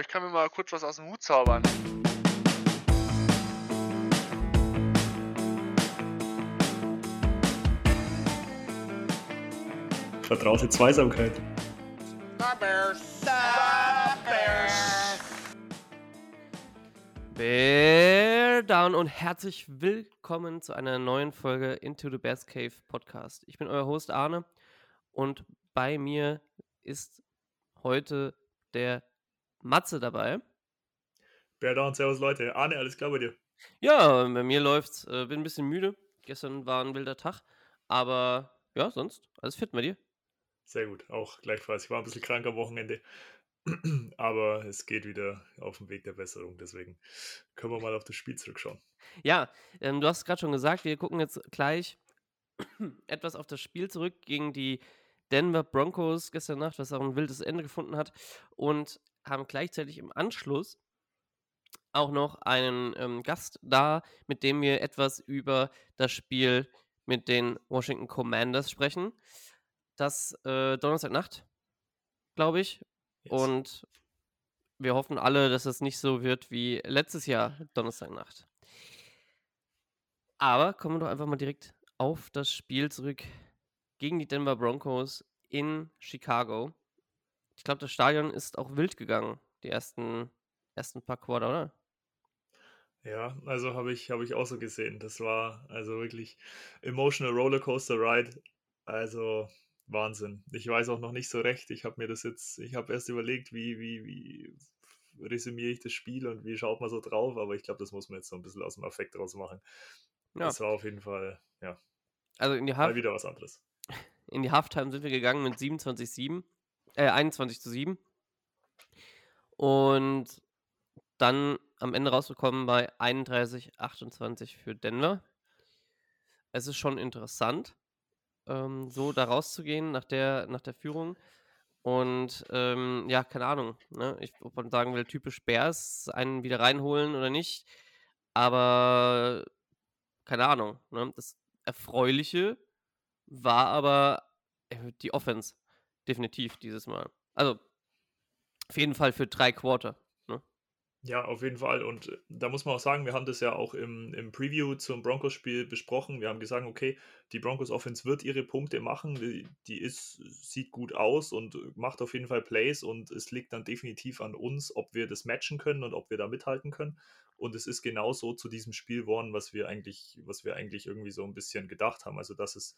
ich kann mir mal kurz was aus dem Hut zaubern. Vertraute Zweisamkeit. Bear down und herzlich willkommen zu einer neuen Folge Into the Bears Cave Podcast. Ich bin euer Host Arne und bei mir ist heute der Matze dabei. Bear down, servus Leute. Arne, alles klar bei dir? Ja, bei mir läuft's. Äh, bin ein bisschen müde. Gestern war ein wilder Tag, aber ja, sonst alles fit bei dir. Sehr gut, auch gleichfalls. Ich war ein bisschen krank am Wochenende. Aber es geht wieder auf dem Weg der Besserung, deswegen können wir mal auf das Spiel zurückschauen. Ja, ähm, du hast es gerade schon gesagt, wir gucken jetzt gleich etwas auf das Spiel zurück gegen die Denver Broncos gestern Nacht, was auch ein wildes Ende gefunden hat, und haben gleichzeitig im Anschluss auch noch einen ähm, Gast da, mit dem wir etwas über das Spiel mit den Washington Commanders sprechen. Das äh, Donnerstagnacht, glaube ich, Yes. Und wir hoffen alle, dass es nicht so wird wie letztes Jahr Donnerstagnacht. Aber kommen wir doch einfach mal direkt auf das Spiel zurück gegen die Denver Broncos in Chicago. Ich glaube, das Stadion ist auch wild gegangen, die ersten, ersten paar Quarter, oder? Ja, also habe ich, hab ich auch so gesehen. Das war also wirklich emotional Rollercoaster Ride. Also Wahnsinn. Ich weiß auch noch nicht so recht. Ich habe mir das jetzt, ich habe erst überlegt, wie, wie, wie resümiere ich das Spiel und wie schaut man so drauf, aber ich glaube, das muss man jetzt so ein bisschen aus dem Affekt raus machen. Ja. Das war auf jeden Fall, ja. Also in die Half mal wieder was anderes. In die Halftime sind wir gegangen mit 27-7, äh, 21 zu 7. Und dann am Ende rausgekommen bei 31-28 für Denver. Es ist schon interessant, ähm, so da rauszugehen nach der, nach der Führung. Und ähm, ja, keine Ahnung, ne? ich, ob man sagen will, typisch Bears, einen wieder reinholen oder nicht. Aber keine Ahnung. Ne? Das Erfreuliche war aber äh, die Offense. Definitiv dieses Mal. Also auf jeden Fall für drei Quarter. Ja, auf jeden Fall. Und äh, da muss man auch sagen, wir haben das ja auch im, im Preview zum Broncos-Spiel besprochen. Wir haben gesagt, okay, die Broncos-Offense wird ihre Punkte machen. Die, die ist, sieht gut aus und macht auf jeden Fall Plays. Und es liegt dann definitiv an uns, ob wir das matchen können und ob wir da mithalten können. Und es ist genauso zu diesem Spiel geworden, was wir eigentlich, was wir eigentlich irgendwie so ein bisschen gedacht haben. Also, dass es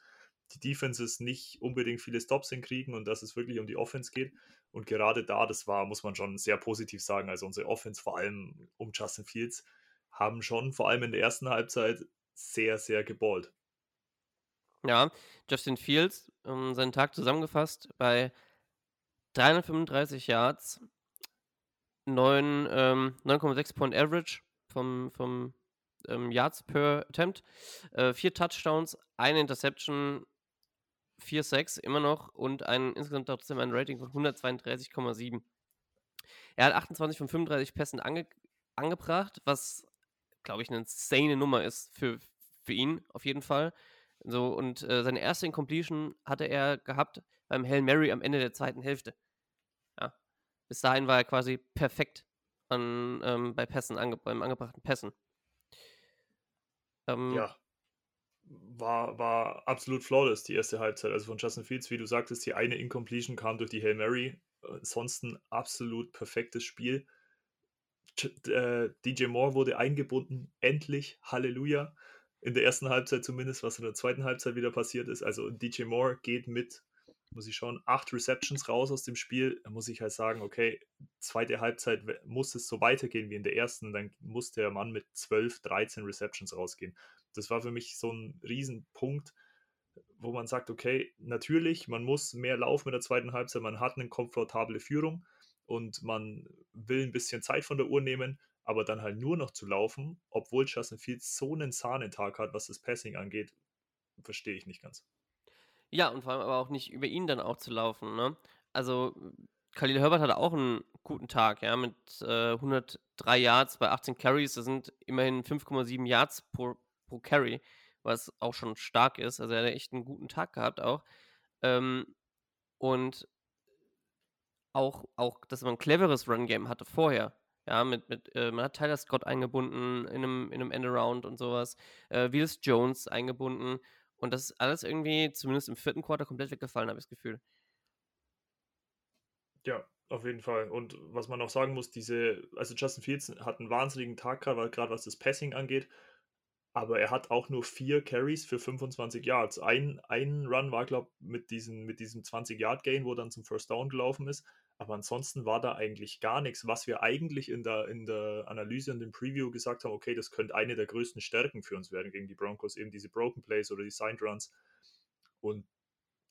die Defenses nicht unbedingt viele Stops hinkriegen und dass es wirklich um die Offense geht. Und gerade da, das war, muss man schon sehr positiv sagen, also unsere Offense, vor allem um Justin Fields, haben schon vor allem in der ersten Halbzeit sehr, sehr geballt. Ja, Justin Fields, um, seinen Tag zusammengefasst, bei 335 Yards, 9, ähm, 9,6 Point Average vom, vom ähm, Yards per Attempt, äh, vier Touchdowns, eine Interception, 4,6 immer noch und ein insgesamt trotzdem ein Rating von 132,7. Er hat 28 von 35 Pässen ange angebracht, was, glaube ich, eine insane Nummer ist für, für ihn auf jeden Fall. So, und äh, seine erste Incompletion hatte er gehabt beim Hail Mary am Ende der zweiten Hälfte. Ja. Bis dahin war er quasi perfekt an, ähm, bei Pässen, ange beim angebrachten Pässen. Ähm, ja war, war absolut flawless, die erste Halbzeit. Also von Justin Fields, wie du sagtest, die eine Incompletion kam durch die Hail Mary. Ansonsten absolut perfektes Spiel. Äh, DJ Moore wurde eingebunden, endlich, Halleluja. In der ersten Halbzeit zumindest, was in der zweiten Halbzeit wieder passiert ist. Also DJ Moore geht mit, muss ich schauen, acht Receptions raus aus dem Spiel. Da muss ich halt sagen, okay, zweite Halbzeit muss es so weitergehen wie in der ersten. Dann muss der Mann mit 12, 13 Receptions rausgehen das war für mich so ein Riesenpunkt, wo man sagt, okay, natürlich, man muss mehr laufen in der zweiten Halbzeit, man hat eine komfortable Führung und man will ein bisschen Zeit von der Uhr nehmen, aber dann halt nur noch zu laufen, obwohl Justin Fields so einen Sahnentag hat, was das Passing angeht, verstehe ich nicht ganz. Ja, und vor allem aber auch nicht über ihn dann auch zu laufen, ne? Also Khalil Herbert hatte auch einen guten Tag, ja, mit äh, 103 Yards bei 18 Carries, das sind immerhin 5,7 Yards pro, pro Carry, was auch schon stark ist. Also er hat echt einen guten Tag gehabt auch. Ähm, und auch, auch, dass man ein cleveres Run-Game hatte vorher. Ja, mit, mit, äh, man hat Tyler Scott eingebunden in einem, in einem Endaround und sowas. Äh, Willis Jones eingebunden. Und das ist alles irgendwie, zumindest im vierten Quarter, komplett weggefallen, habe ich das Gefühl. Ja, auf jeden Fall. Und was man auch sagen muss, diese, also Justin Fields hat einen wahnsinnigen Tag gerade, gerade was das Passing angeht. Aber er hat auch nur vier Carries für 25 Yards. Ein, ein Run war, glaube ich, mit, diesen, mit diesem 20-Yard-Gain, wo dann zum First Down gelaufen ist. Aber ansonsten war da eigentlich gar nichts, was wir eigentlich in der, in der Analyse und dem Preview gesagt haben, okay, das könnte eine der größten Stärken für uns werden gegen die Broncos, eben diese Broken Plays oder die Signed Runs. Und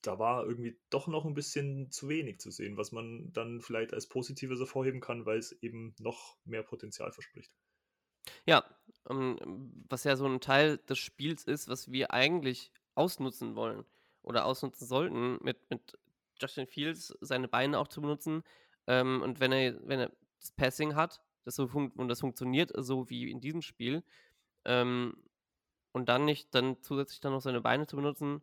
da war irgendwie doch noch ein bisschen zu wenig zu sehen, was man dann vielleicht als Positives hervorheben kann, weil es eben noch mehr Potenzial verspricht. Ja, was ja so ein Teil des Spiels ist, was wir eigentlich ausnutzen wollen oder ausnutzen sollten, mit, mit Justin Fields seine Beine auch zu benutzen. Ähm, und wenn er, wenn er das Passing hat, das so und das funktioniert so wie in diesem Spiel, ähm, und dann nicht dann zusätzlich dann noch seine Beine zu benutzen,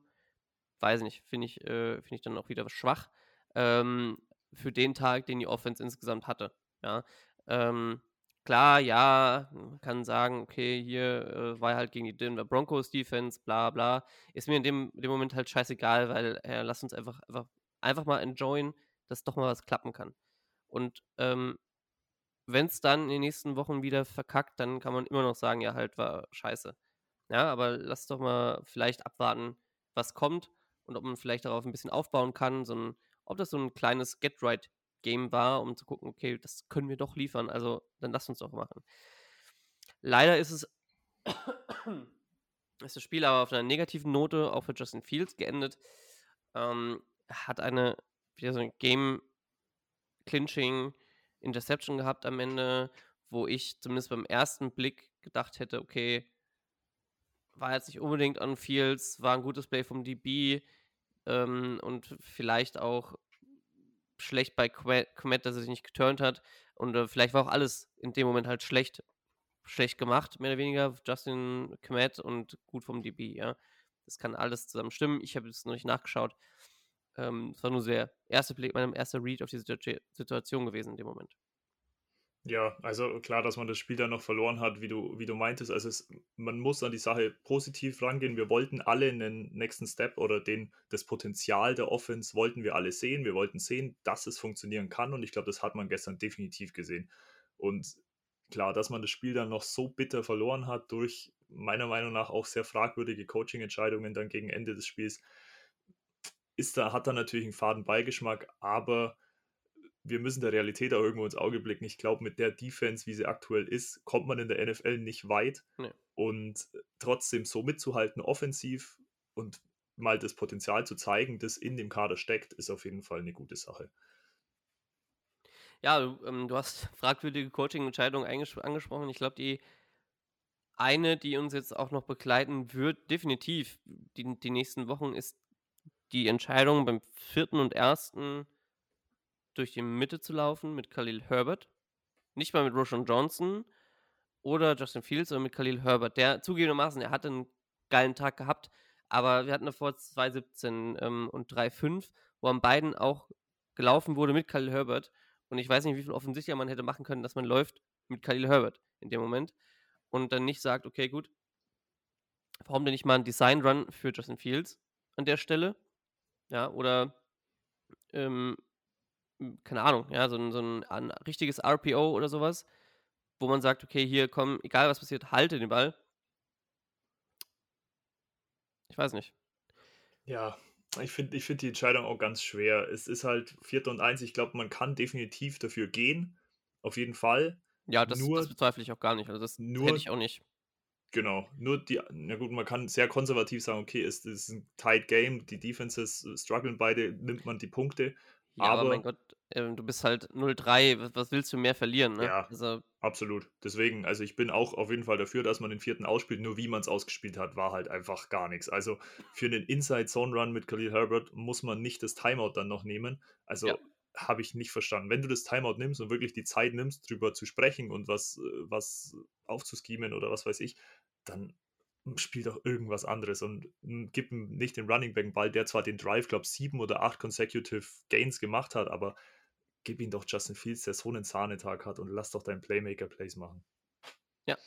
weiß ich nicht, finde ich, äh, find ich dann auch wieder schwach ähm, für den Tag, den die Offense insgesamt hatte. Ja, ähm, klar, ja, man kann sagen, okay, hier äh, war halt gegen die Denver Broncos Defense, bla bla. Ist mir in dem, dem Moment halt scheißegal, weil äh, lass uns einfach, einfach, einfach mal enjoyen, dass doch mal was klappen kann. Und ähm, wenn es dann in den nächsten Wochen wieder verkackt, dann kann man immer noch sagen, ja, halt war scheiße. Ja, aber lass doch mal vielleicht abwarten, was kommt und ob man vielleicht darauf ein bisschen aufbauen kann, so ein, ob das so ein kleines Get-Right-Game war, um zu gucken, okay, das können wir doch liefern, also dann lass uns doch machen. Leider ist es ist das Spiel aber auf einer negativen Note, auch für Justin Fields, geendet. Ähm, hat eine, wieder so ein Game-Clinching Interception gehabt am Ende, wo ich zumindest beim ersten Blick gedacht hätte, okay, war jetzt nicht unbedingt an Fields, war ein gutes Play vom DB, ähm, und vielleicht auch schlecht bei Komet, dass er sich nicht geturnt hat. Und äh, vielleicht war auch alles in dem Moment halt schlecht, schlecht gemacht, mehr oder weniger. Justin Komet und gut vom DB, ja. Das kann alles zusammen stimmen. Ich habe es noch nicht nachgeschaut. Ähm, es war nur der erste Blick, mein erster Read auf die Situation gewesen in dem Moment. Ja, also klar, dass man das Spiel dann noch verloren hat, wie du, wie du meintest. Also es, man muss an die Sache positiv rangehen. Wir wollten alle einen nächsten Step oder den, das Potenzial der Offense wollten wir alle sehen. Wir wollten sehen, dass es funktionieren kann und ich glaube, das hat man gestern definitiv gesehen. Und klar, dass man das Spiel dann noch so bitter verloren hat durch meiner Meinung nach auch sehr fragwürdige Coaching-Entscheidungen dann gegen Ende des Spiels, ist da, hat da natürlich einen faden Beigeschmack, aber wir müssen der Realität auch irgendwo ins Auge blicken. Ich glaube, mit der Defense, wie sie aktuell ist, kommt man in der NFL nicht weit. Nee. Und trotzdem so mitzuhalten, offensiv und mal das Potenzial zu zeigen, das in dem Kader steckt, ist auf jeden Fall eine gute Sache. Ja, du, ähm, du hast fragwürdige Coaching-Entscheidungen angesprochen. Ich glaube, die eine, die uns jetzt auch noch begleiten wird, definitiv die, die nächsten Wochen, ist die Entscheidung beim vierten und ersten durch die Mitte zu laufen mit Khalil Herbert. Nicht mal mit Roshan Johnson oder Justin Fields, sondern mit Khalil Herbert. Der zugegebenermaßen, er hatte einen geilen Tag gehabt, aber wir hatten davor 2,17 ähm, und 3,5, wo an beiden auch gelaufen wurde mit Khalil Herbert. Und ich weiß nicht, wie viel offensichtlicher man hätte machen können, dass man läuft mit Khalil Herbert in dem Moment und dann nicht sagt, okay, gut, warum denn nicht mal ein Design Run für Justin Fields an der Stelle? Ja, oder ähm, keine Ahnung, ja, so ein, so ein, ein richtiges RPO oder sowas, wo man sagt, okay, hier komm, egal was passiert, halte den Ball. Ich weiß nicht. Ja, ich finde ich find die Entscheidung auch ganz schwer. Es ist halt Vierter und Eins. Ich glaube, man kann definitiv dafür gehen. Auf jeden Fall. Ja, das, nur, das bezweifle ich auch gar nicht. Also das nur, hätte ich auch nicht. Genau, nur die, na gut, man kann sehr konservativ sagen, okay, es ist ein tight Game, die Defenses strugglen beide, nimmt man die Punkte. Ja, aber, aber mein Gott, äh, du bist halt 0-3, was, was, willst du mehr verlieren, ne? Ja, also, absolut. Deswegen, also ich bin auch auf jeden Fall dafür, dass man den vierten ausspielt, nur wie man es ausgespielt hat, war halt einfach gar nichts. Also für einen Inside-Zone-Run mit Khalil Herbert muss man nicht das Timeout dann noch nehmen. Also ja. habe ich nicht verstanden. Wenn du das Timeout nimmst und wirklich die Zeit nimmst, drüber zu sprechen und was, äh, was aufzuschemen oder was weiß ich, dann spielt doch irgendwas anderes und hm, gib ihm nicht den Running Back Ball, der zwar den Drive, glaube ich, sieben oder acht consecutive Gains gemacht hat, aber gib ihn doch Justin Fields, der so einen Sahnetag hat und lass doch deinen Playmaker-Plays machen. Ja.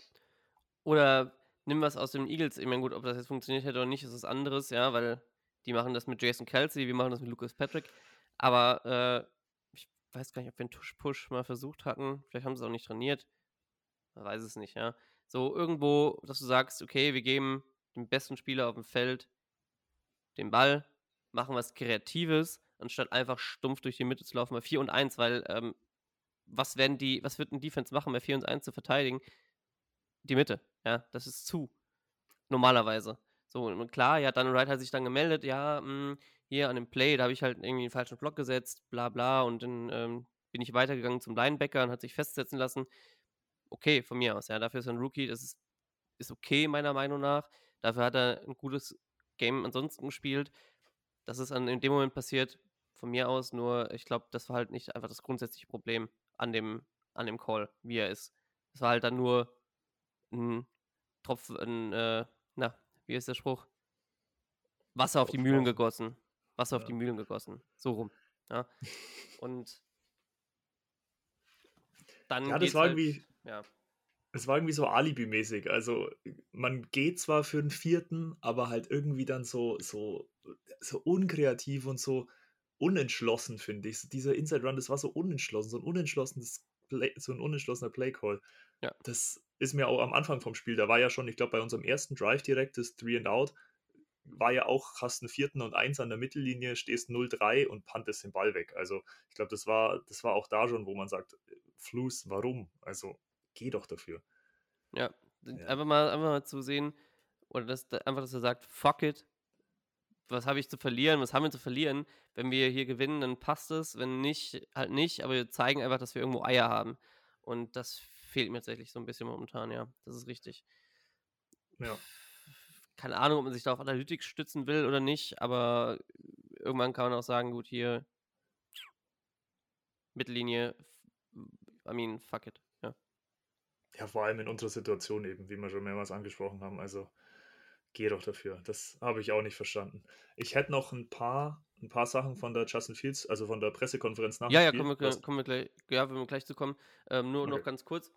Oder nimm was aus den Eagles. Ich meine, gut, ob das jetzt funktioniert hätte oder nicht, ist was anderes, ja, weil die machen das mit Jason Kelsey, wir machen das mit Lucas Patrick. Aber äh, ich weiß gar nicht, ob wir einen Tush-Push mal versucht hatten. Vielleicht haben sie es auch nicht trainiert. Man weiß es nicht, ja. So irgendwo, dass du sagst, okay, wir geben dem besten Spieler auf dem Feld den Ball, machen was Kreatives, anstatt einfach stumpf durch die Mitte zu laufen bei 4 und 1, weil ähm, was werden die, was wird ein Defense machen, bei 4 und 1 zu verteidigen? Die Mitte, ja, das ist zu. Normalerweise. So, und klar, ja, dann Wright hat sich dann gemeldet, ja, mh, hm, hier an dem Play, da habe ich halt irgendwie einen falschen Block gesetzt, bla bla, und dann ähm, bin ich weitergegangen zum Linebacker und hat sich festsetzen lassen. Okay, von mir aus, ja, dafür ist er ein Rookie, das ist, ist okay, meiner Meinung nach. Dafür hat er ein gutes Game ansonsten gespielt. Das ist an, in dem Moment passiert, von mir aus, nur ich glaube, das war halt nicht einfach das grundsätzliche Problem an dem, an dem Call, wie er ist. Es war halt dann nur ein Tropfen, ein, äh, na, wie ist der Spruch? Wasser auf die Mühlen gegossen. Wasser ja. auf die Mühlen gegossen. So rum. Ja. Und dann. Ja, das war halt, irgendwie. Ja. Es war irgendwie so Alibi-mäßig. Also, man geht zwar für den vierten, aber halt irgendwie dann so, so, so unkreativ und so unentschlossen, finde ich. Dieser Inside Run, das war so unentschlossen, so ein unentschlossenes Play, so ein unentschlossener Play-Call. Ja. Das ist mir auch am Anfang vom Spiel, da war ja schon, ich glaube, bei unserem ersten Drive direkt, das Three and Out, war ja auch, hast einen vierten und eins an der Mittellinie, stehst 0-3 und pantest den Ball weg. Also ich glaube, das war, das war auch da schon, wo man sagt, Fluss, warum? Also geh doch dafür. Ja, ja. einfach mal, einfach mal zu sehen, oder das, einfach, dass er sagt, fuck it, was habe ich zu verlieren, was haben wir zu verlieren? Wenn wir hier gewinnen, dann passt es, wenn nicht, halt nicht, aber wir zeigen einfach, dass wir irgendwo Eier haben. Und das fehlt mir tatsächlich so ein bisschen momentan, ja. Das ist richtig. Ja. Keine Ahnung, ob man sich da auf Analytics stützen will oder nicht, aber irgendwann kann man auch sagen, gut, hier Mittellinie, I mean, fuck it, ja. Vor allem in unserer Situation eben, wie wir schon mehrmals angesprochen haben, also Geh doch dafür. Das habe ich auch nicht verstanden. Ich hätte noch ein paar, ein paar Sachen von der Justin Fields, also von der Pressekonferenz nach. Ja, ja, kommen wir, kommen wir gleich, ja, wenn wir gleich zu kommen. Ähm, nur okay. noch ganz kurz.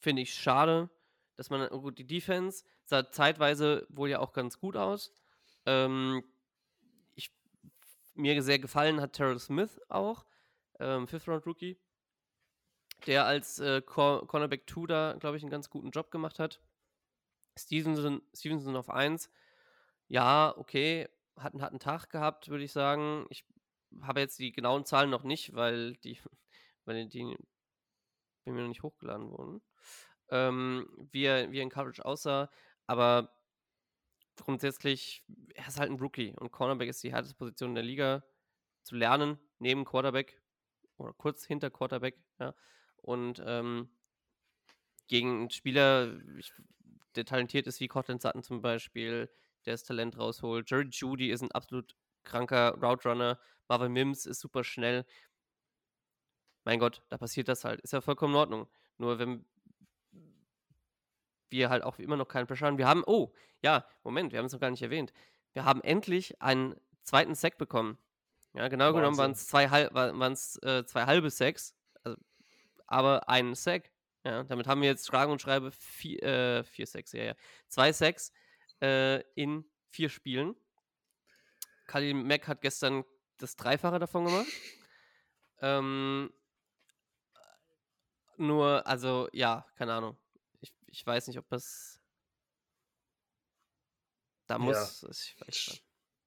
Finde ich schade, dass man, oh gut, die Defense sah zeitweise wohl ja auch ganz gut aus. Ähm, ich, mir sehr gefallen hat Terrell Smith auch, ähm, Fifth Round Rookie, der als äh, Cornerback 2 da, glaube ich, einen ganz guten Job gemacht hat. Stevenson, Stevenson auf 1. Ja, okay, hat, hat einen Tag gehabt, würde ich sagen. Ich habe jetzt die genauen Zahlen noch nicht, weil die, weil die bei mir noch nicht hochgeladen wurden. Ähm, wie, er, wie er in Coverage aussah, aber grundsätzlich, er ist halt ein Rookie und Cornerback ist die härteste Position in der Liga zu lernen, neben Quarterback oder kurz hinter Quarterback, ja. Und ähm, gegen einen Spieler, ich der talentiert ist wie Cortland Sutton zum Beispiel, der das Talent rausholt. Jerry Judy ist ein absolut kranker Route Runner. Marvin Mims ist super schnell. Mein Gott, da passiert das halt. Ist ja vollkommen in Ordnung. Nur wenn wir halt auch immer noch keinen Pressure haben. Wir haben, oh, ja, Moment, wir haben es noch gar nicht erwähnt. Wir haben endlich einen zweiten Sack bekommen. Ja, genau Wahnsinn. genommen waren es zwei, äh, zwei halbe Sacks, aber ein Sack. Ja, damit haben wir jetzt Fragen und Schreibe vier, äh, vier Sex, ja, ja. Zwei Sex äh, in vier Spielen. Khalil Mack hat gestern das Dreifache davon gemacht. Ähm, nur, also, ja, keine Ahnung. Ich, ich weiß nicht, ob das. Da muss. Ja. Ich weiß nicht.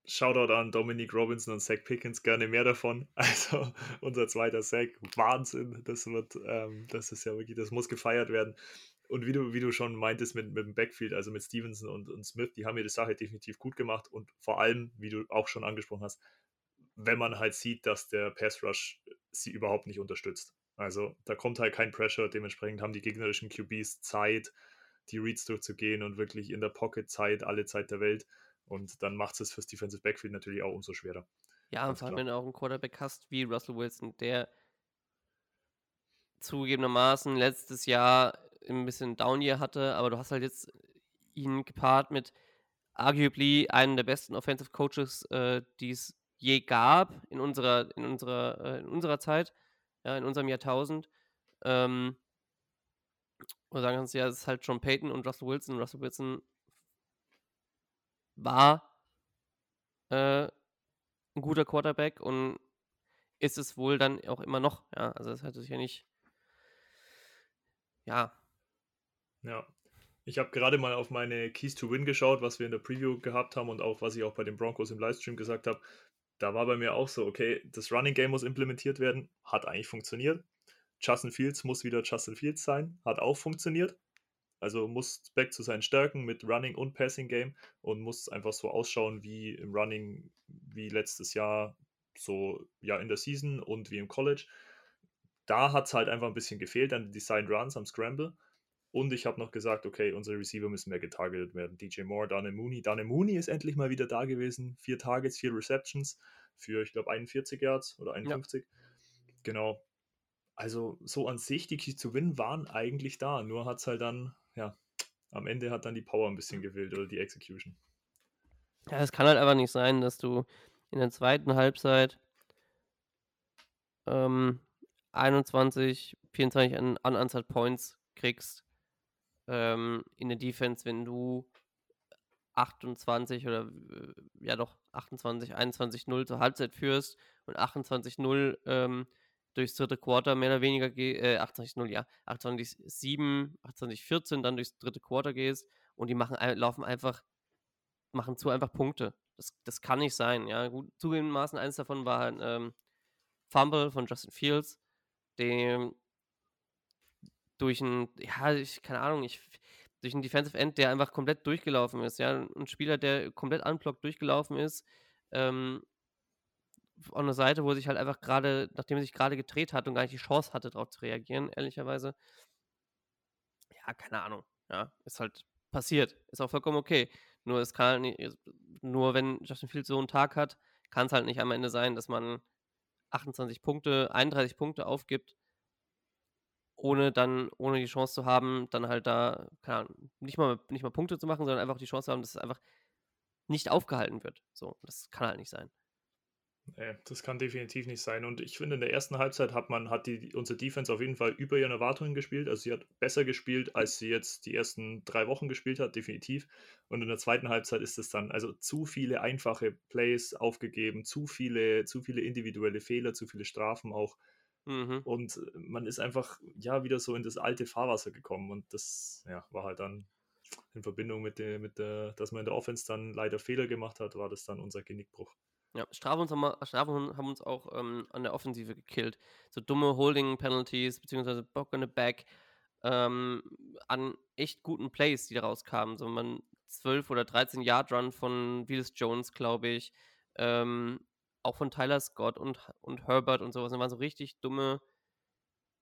Shoutout an Dominic Robinson und Zach Pickens, gerne mehr davon. Also unser zweiter Zach, Wahnsinn. Das wird, ähm, das ist ja wirklich, das muss gefeiert werden. Und wie du, wie du schon meintest mit, mit dem Backfield, also mit Stevenson und, und Smith, die haben die Sache definitiv gut gemacht. Und vor allem, wie du auch schon angesprochen hast, wenn man halt sieht, dass der Pass Rush sie überhaupt nicht unterstützt. Also da kommt halt kein Pressure, dementsprechend haben die gegnerischen QBs Zeit, die Reads durchzugehen und wirklich in der Pocket Zeit, alle Zeit der Welt. Und dann macht es fürs Defensive Backfield natürlich auch umso schwerer. Ja, und vor allem, wenn du auch einen Quarterback hast wie Russell Wilson, der zugegebenermaßen letztes Jahr ein bisschen Down Year hatte, aber du hast halt jetzt ihn gepaart mit arguably einem der besten Offensive Coaches, äh, die es je gab in unserer, in unserer, äh, in unserer Zeit, ja, in unserem Jahrtausend. Ähm, und sagen kannst, ja, es ist halt John Payton und Russell Wilson. Russell Wilson war äh, ein guter Quarterback und ist es wohl dann auch immer noch. Ja, also das hat sich ja nicht. Ja. Ja. Ich habe gerade mal auf meine Keys to Win geschaut, was wir in der Preview gehabt haben und auch was ich auch bei den Broncos im Livestream gesagt habe. Da war bei mir auch so, okay, das Running Game muss implementiert werden, hat eigentlich funktioniert. Justin Fields muss wieder Justin Fields sein, hat auch funktioniert. Also muss back zu seinen Stärken mit Running und Passing Game und muss einfach so ausschauen wie im Running, wie letztes Jahr, so ja in der Season und wie im College. Da hat es halt einfach ein bisschen gefehlt an den Design Runs am Scramble. Und ich habe noch gesagt, okay, unsere Receiver müssen mehr getargetet werden. DJ Moore, Dane Mooney. Dane Mooney ist endlich mal wieder da gewesen. Vier Targets, vier Receptions für, ich glaube, 41 Yards oder 51. Ja. Genau. Also so an sich, die Keys zu Win waren eigentlich da. Nur hat es halt dann, ja, am Ende hat dann die Power ein bisschen gewählt oder die Execution. Ja, es kann halt einfach nicht sein, dass du in der zweiten Halbzeit ähm, 21, 24 an, an Anzahl Points kriegst ähm, in der Defense, wenn du 28 oder äh, ja doch 28, 21, 0 zur Halbzeit führst und 28, 0 ähm, durchs dritte Quarter mehr oder weniger, äh, 28, 0, ja, 28, 7, 28, 14 dann durchs dritte Quarter gehst und die machen, laufen einfach, machen zu einfach Punkte. Das, das kann nicht sein, ja. Gut, zugegebenermaßen eins davon war ein ähm, Fumble von Justin Fields, dem durch ein, ja, ich, keine Ahnung, ich, durch einen Defensive End, der einfach komplett durchgelaufen ist, ja, ein Spieler, der komplett unblocked durchgelaufen ist, ähm, an der Seite, wo sich halt einfach gerade, nachdem er sich gerade gedreht hat und gar nicht die Chance hatte, darauf zu reagieren, ehrlicherweise. Ja, keine Ahnung, ja, ist halt passiert, ist auch vollkommen okay. Nur es kann halt nur wenn Justin Fields so einen Tag hat, kann es halt nicht am Ende sein, dass man 28 Punkte, 31 Punkte aufgibt ohne dann, ohne die Chance zu haben, dann halt da, keine Ahnung, nicht mal, nicht mal Punkte zu machen, sondern einfach die Chance zu haben, dass es einfach nicht aufgehalten wird. So, das kann halt nicht sein. Nee, das kann definitiv nicht sein. Und ich finde, in der ersten Halbzeit hat man, hat die, unsere Defense auf jeden Fall über ihren Erwartungen gespielt. Also sie hat besser gespielt, als sie jetzt die ersten drei Wochen gespielt hat, definitiv. Und in der zweiten Halbzeit ist es dann, also zu viele einfache Plays aufgegeben, zu viele, zu viele individuelle Fehler, zu viele Strafen auch. Mhm. Und man ist einfach, ja, wieder so in das alte Fahrwasser gekommen. Und das, ja, war halt dann in Verbindung mit der, mit der, dass man in der Offense dann leider Fehler gemacht hat, war das dann unser Genickbruch. Ja, Strafen, haben, Strafen haben uns auch ähm, an der Offensive gekillt. So dumme Holding-Penalties, beziehungsweise Bock in the Back, ähm, an echt guten Plays, die da rauskamen. So man 12 oder 13 Yard Run von Willis Jones, glaube ich. Ähm, auch von Tyler Scott und, und Herbert und sowas. Das waren so richtig dumme.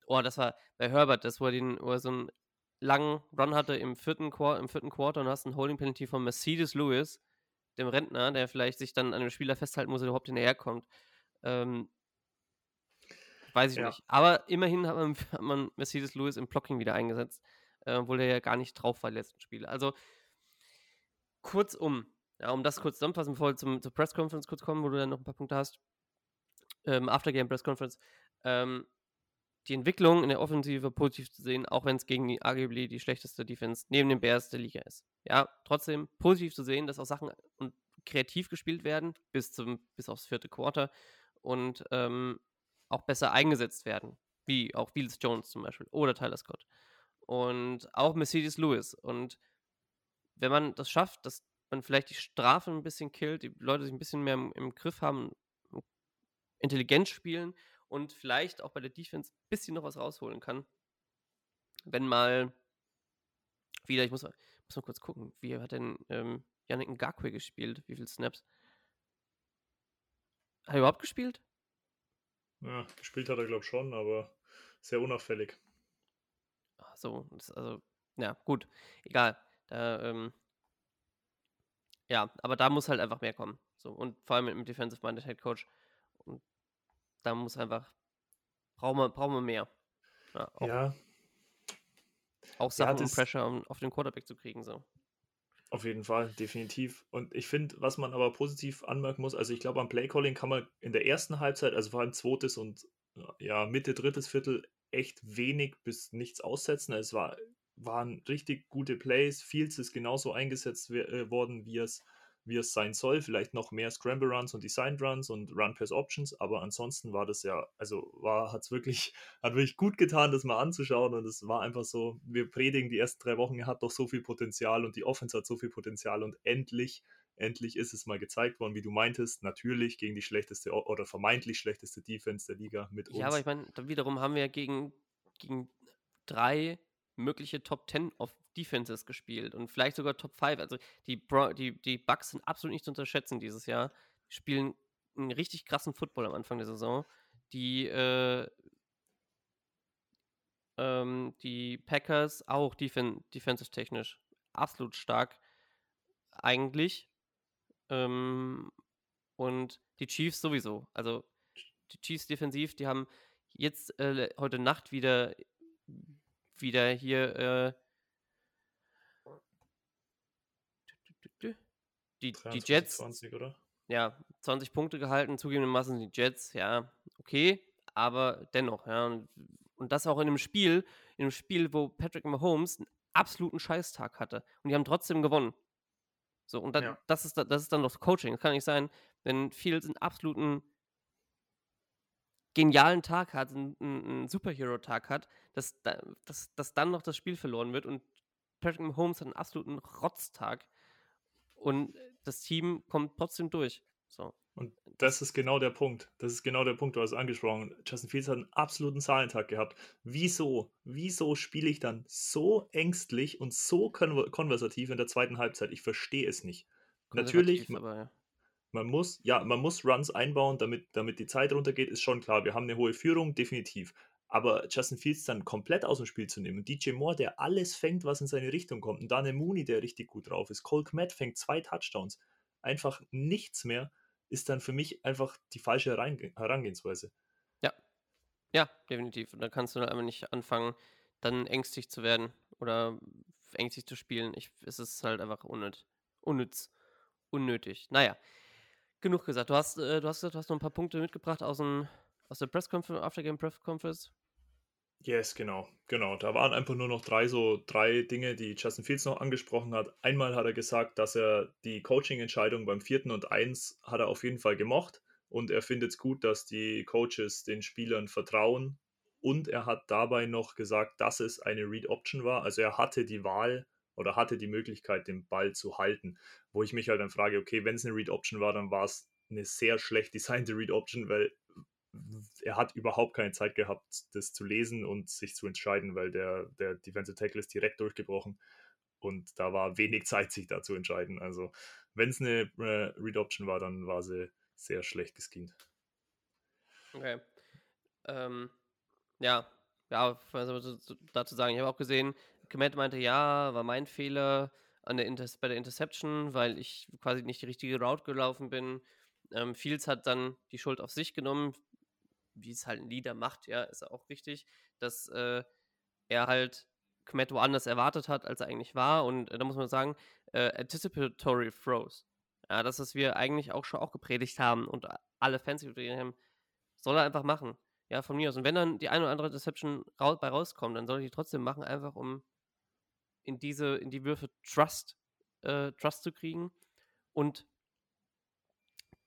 Oh, das war bei Herbert, das wo er, den, wo er so einen langen Run hatte im vierten, im vierten Quarter und hast einen Holding Penalty von Mercedes Lewis, dem Rentner, der vielleicht sich dann an dem Spieler festhalten muss, der überhaupt hinterherkommt. Ähm, weiß ich ja. nicht. Aber immerhin hat man, hat man, Mercedes Lewis im Blocking wieder eingesetzt, äh, obwohl er ja gar nicht drauf war, die letzten Spiele. Also, kurzum, ja, um das kurz zusammenfassen, bevor wir zum, zur Press Conference kurz kommen, wo du dann noch ein paar Punkte hast. Ähm, Aftergame Press Conference. Ähm, die Entwicklung in der Offensive positiv zu sehen, auch wenn es gegen die arguably die schlechteste Defense neben den Bears der Liga ist. Ja, trotzdem positiv zu sehen, dass auch Sachen und kreativ gespielt werden bis zum bis aufs vierte Quarter und ähm, auch besser eingesetzt werden, wie auch Wills Jones zum Beispiel oder Tyler Scott und auch Mercedes Lewis und wenn man das schafft, dass man vielleicht die Strafe ein bisschen killt, die Leute sich ein bisschen mehr im, im Griff haben, intelligent spielen und vielleicht auch bei der Defense ein bisschen noch was rausholen kann. Wenn mal wieder, ich muss mal, muss mal kurz gucken, wie hat denn ähm, Yannick Ngakwe gespielt? Wie viele Snaps? Hat er überhaupt gespielt? Ja, gespielt hat er, glaube ich, schon, aber sehr unauffällig. Ach so, also, ja, gut, egal. Da, ähm, ja, aber da muss halt einfach mehr kommen. So, und vor allem mit dem Defensive-Minded Head Coach. Und da muss einfach, brauchen wir, brauchen wir mehr. Ja. Auch, ja. auch Sachen ja, und Pressure, um auf den Quarterback zu kriegen. So. Auf jeden Fall, definitiv. Und ich finde, was man aber positiv anmerken muss, also ich glaube, am Playcalling kann man in der ersten Halbzeit, also vor allem zweites und ja, Mitte, drittes Viertel, echt wenig bis nichts aussetzen. Es war, waren richtig gute Plays. Fields ist genauso eingesetzt äh, worden, wie es wie es sein soll. Vielleicht noch mehr Scramble Runs und Designed Runs und Run Pass Options, aber ansonsten war das ja, also war, hat es wirklich, hat wirklich gut getan, das mal anzuschauen und es war einfach so, wir predigen die ersten drei Wochen, er hat doch so viel Potenzial und die Offense hat so viel Potenzial und endlich, endlich ist es mal gezeigt worden, wie du meintest, natürlich gegen die schlechteste oder vermeintlich schlechteste Defense der Liga mit uns. Ja, aber ich meine, wiederum haben wir gegen, gegen drei mögliche Top 10 auf Defenses gespielt und vielleicht sogar Top 5. Also die, Bro die, die Bucks sind absolut nicht zu unterschätzen dieses Jahr. Die spielen einen richtig krassen Football am Anfang der Saison. Die, äh, ähm, die Packers auch defen defensive-technisch absolut stark eigentlich. Ähm, und die Chiefs sowieso. Also die Chiefs defensiv, die haben jetzt äh, heute Nacht wieder wieder hier äh, die, die Jets. 20, oder? Ja, 20 Punkte gehalten, zugegebenermaßen die Jets, ja, okay, aber dennoch, ja. Und, und das auch in einem Spiel, in einem Spiel, wo Patrick Mahomes einen absoluten Scheißtag hatte. Und die haben trotzdem gewonnen. So, und dann, ja. das, ist, das ist dann doch Coaching. Das kann nicht sein, wenn Fields einen absoluten genialen Tag hat, einen, einen Superhero-Tag hat, dass, dass, dass dann noch das Spiel verloren wird und Patrick Mahomes hat einen absoluten Rotztag und das Team kommt trotzdem durch. So. Und das ist genau der Punkt. Das ist genau der Punkt, du hast angesprochen. Justin Fields hat einen absoluten Zahlentag gehabt. Wieso? Wieso spiele ich dann so ängstlich und so konversativ in der zweiten Halbzeit? Ich verstehe es nicht. Natürlich, aber, ja. Man muss, ja, man muss Runs einbauen, damit, damit die Zeit runtergeht, ist schon klar. Wir haben eine hohe Führung, definitiv. Aber Justin Fields dann komplett aus dem Spiel zu nehmen, DJ Moore, der alles fängt, was in seine Richtung kommt, und Dane Mooney, der richtig gut drauf ist, Cole Kmet fängt zwei Touchdowns, einfach nichts mehr, ist dann für mich einfach die falsche Herangehensweise. Ja, ja, definitiv. Und da kannst du dann einfach nicht anfangen, dann ängstlich zu werden oder ängstlich zu spielen. Ich, es ist halt einfach unnütz. Unnütz. Unnötig. Naja, genug gesagt. Du hast, äh, du hast du hast noch ein paar Punkte mitgebracht aus, dem, aus der Press Conference, Aftergame Press Conference. Yes, genau, genau. Da waren einfach nur noch drei so drei Dinge, die Justin Fields noch angesprochen hat. Einmal hat er gesagt, dass er die Coaching-Entscheidung beim vierten und eins hat er auf jeden Fall gemocht und er findet es gut, dass die Coaches den Spielern vertrauen. Und er hat dabei noch gesagt, dass es eine Read Option war. Also er hatte die Wahl, oder hatte die Möglichkeit, den Ball zu halten. Wo ich mich halt dann frage, okay, wenn es eine Read Option war, dann war es eine sehr schlecht designte Read Option, weil er hat überhaupt keine Zeit gehabt, das zu lesen und sich zu entscheiden, weil der, der Defensive Tackle ist direkt durchgebrochen und da war wenig Zeit, sich da zu entscheiden. Also, wenn es eine äh, Read war, dann war sie sehr schlecht geschemt. Okay. Ähm, ja, ja, also dazu sagen, ich habe auch gesehen, Komet meinte, ja, war mein Fehler an der Inter bei der Interception, weil ich quasi nicht die richtige Route gelaufen bin. Ähm, Fields hat dann die Schuld auf sich genommen, wie es halt ein Leader macht, ja, ist auch richtig, dass äh, er halt Komet woanders erwartet hat, als er eigentlich war. Und äh, da muss man sagen, äh, Anticipatory Throws. Ja, das, was wir eigentlich auch schon auch gepredigt haben und alle Fans gepredigt haben, soll er einfach machen. Ja, von mir aus. Und wenn dann die eine oder andere Deception ra bei rauskommt, dann soll er die trotzdem machen, einfach um in diese, in die Würfe Trust, äh, Trust zu kriegen und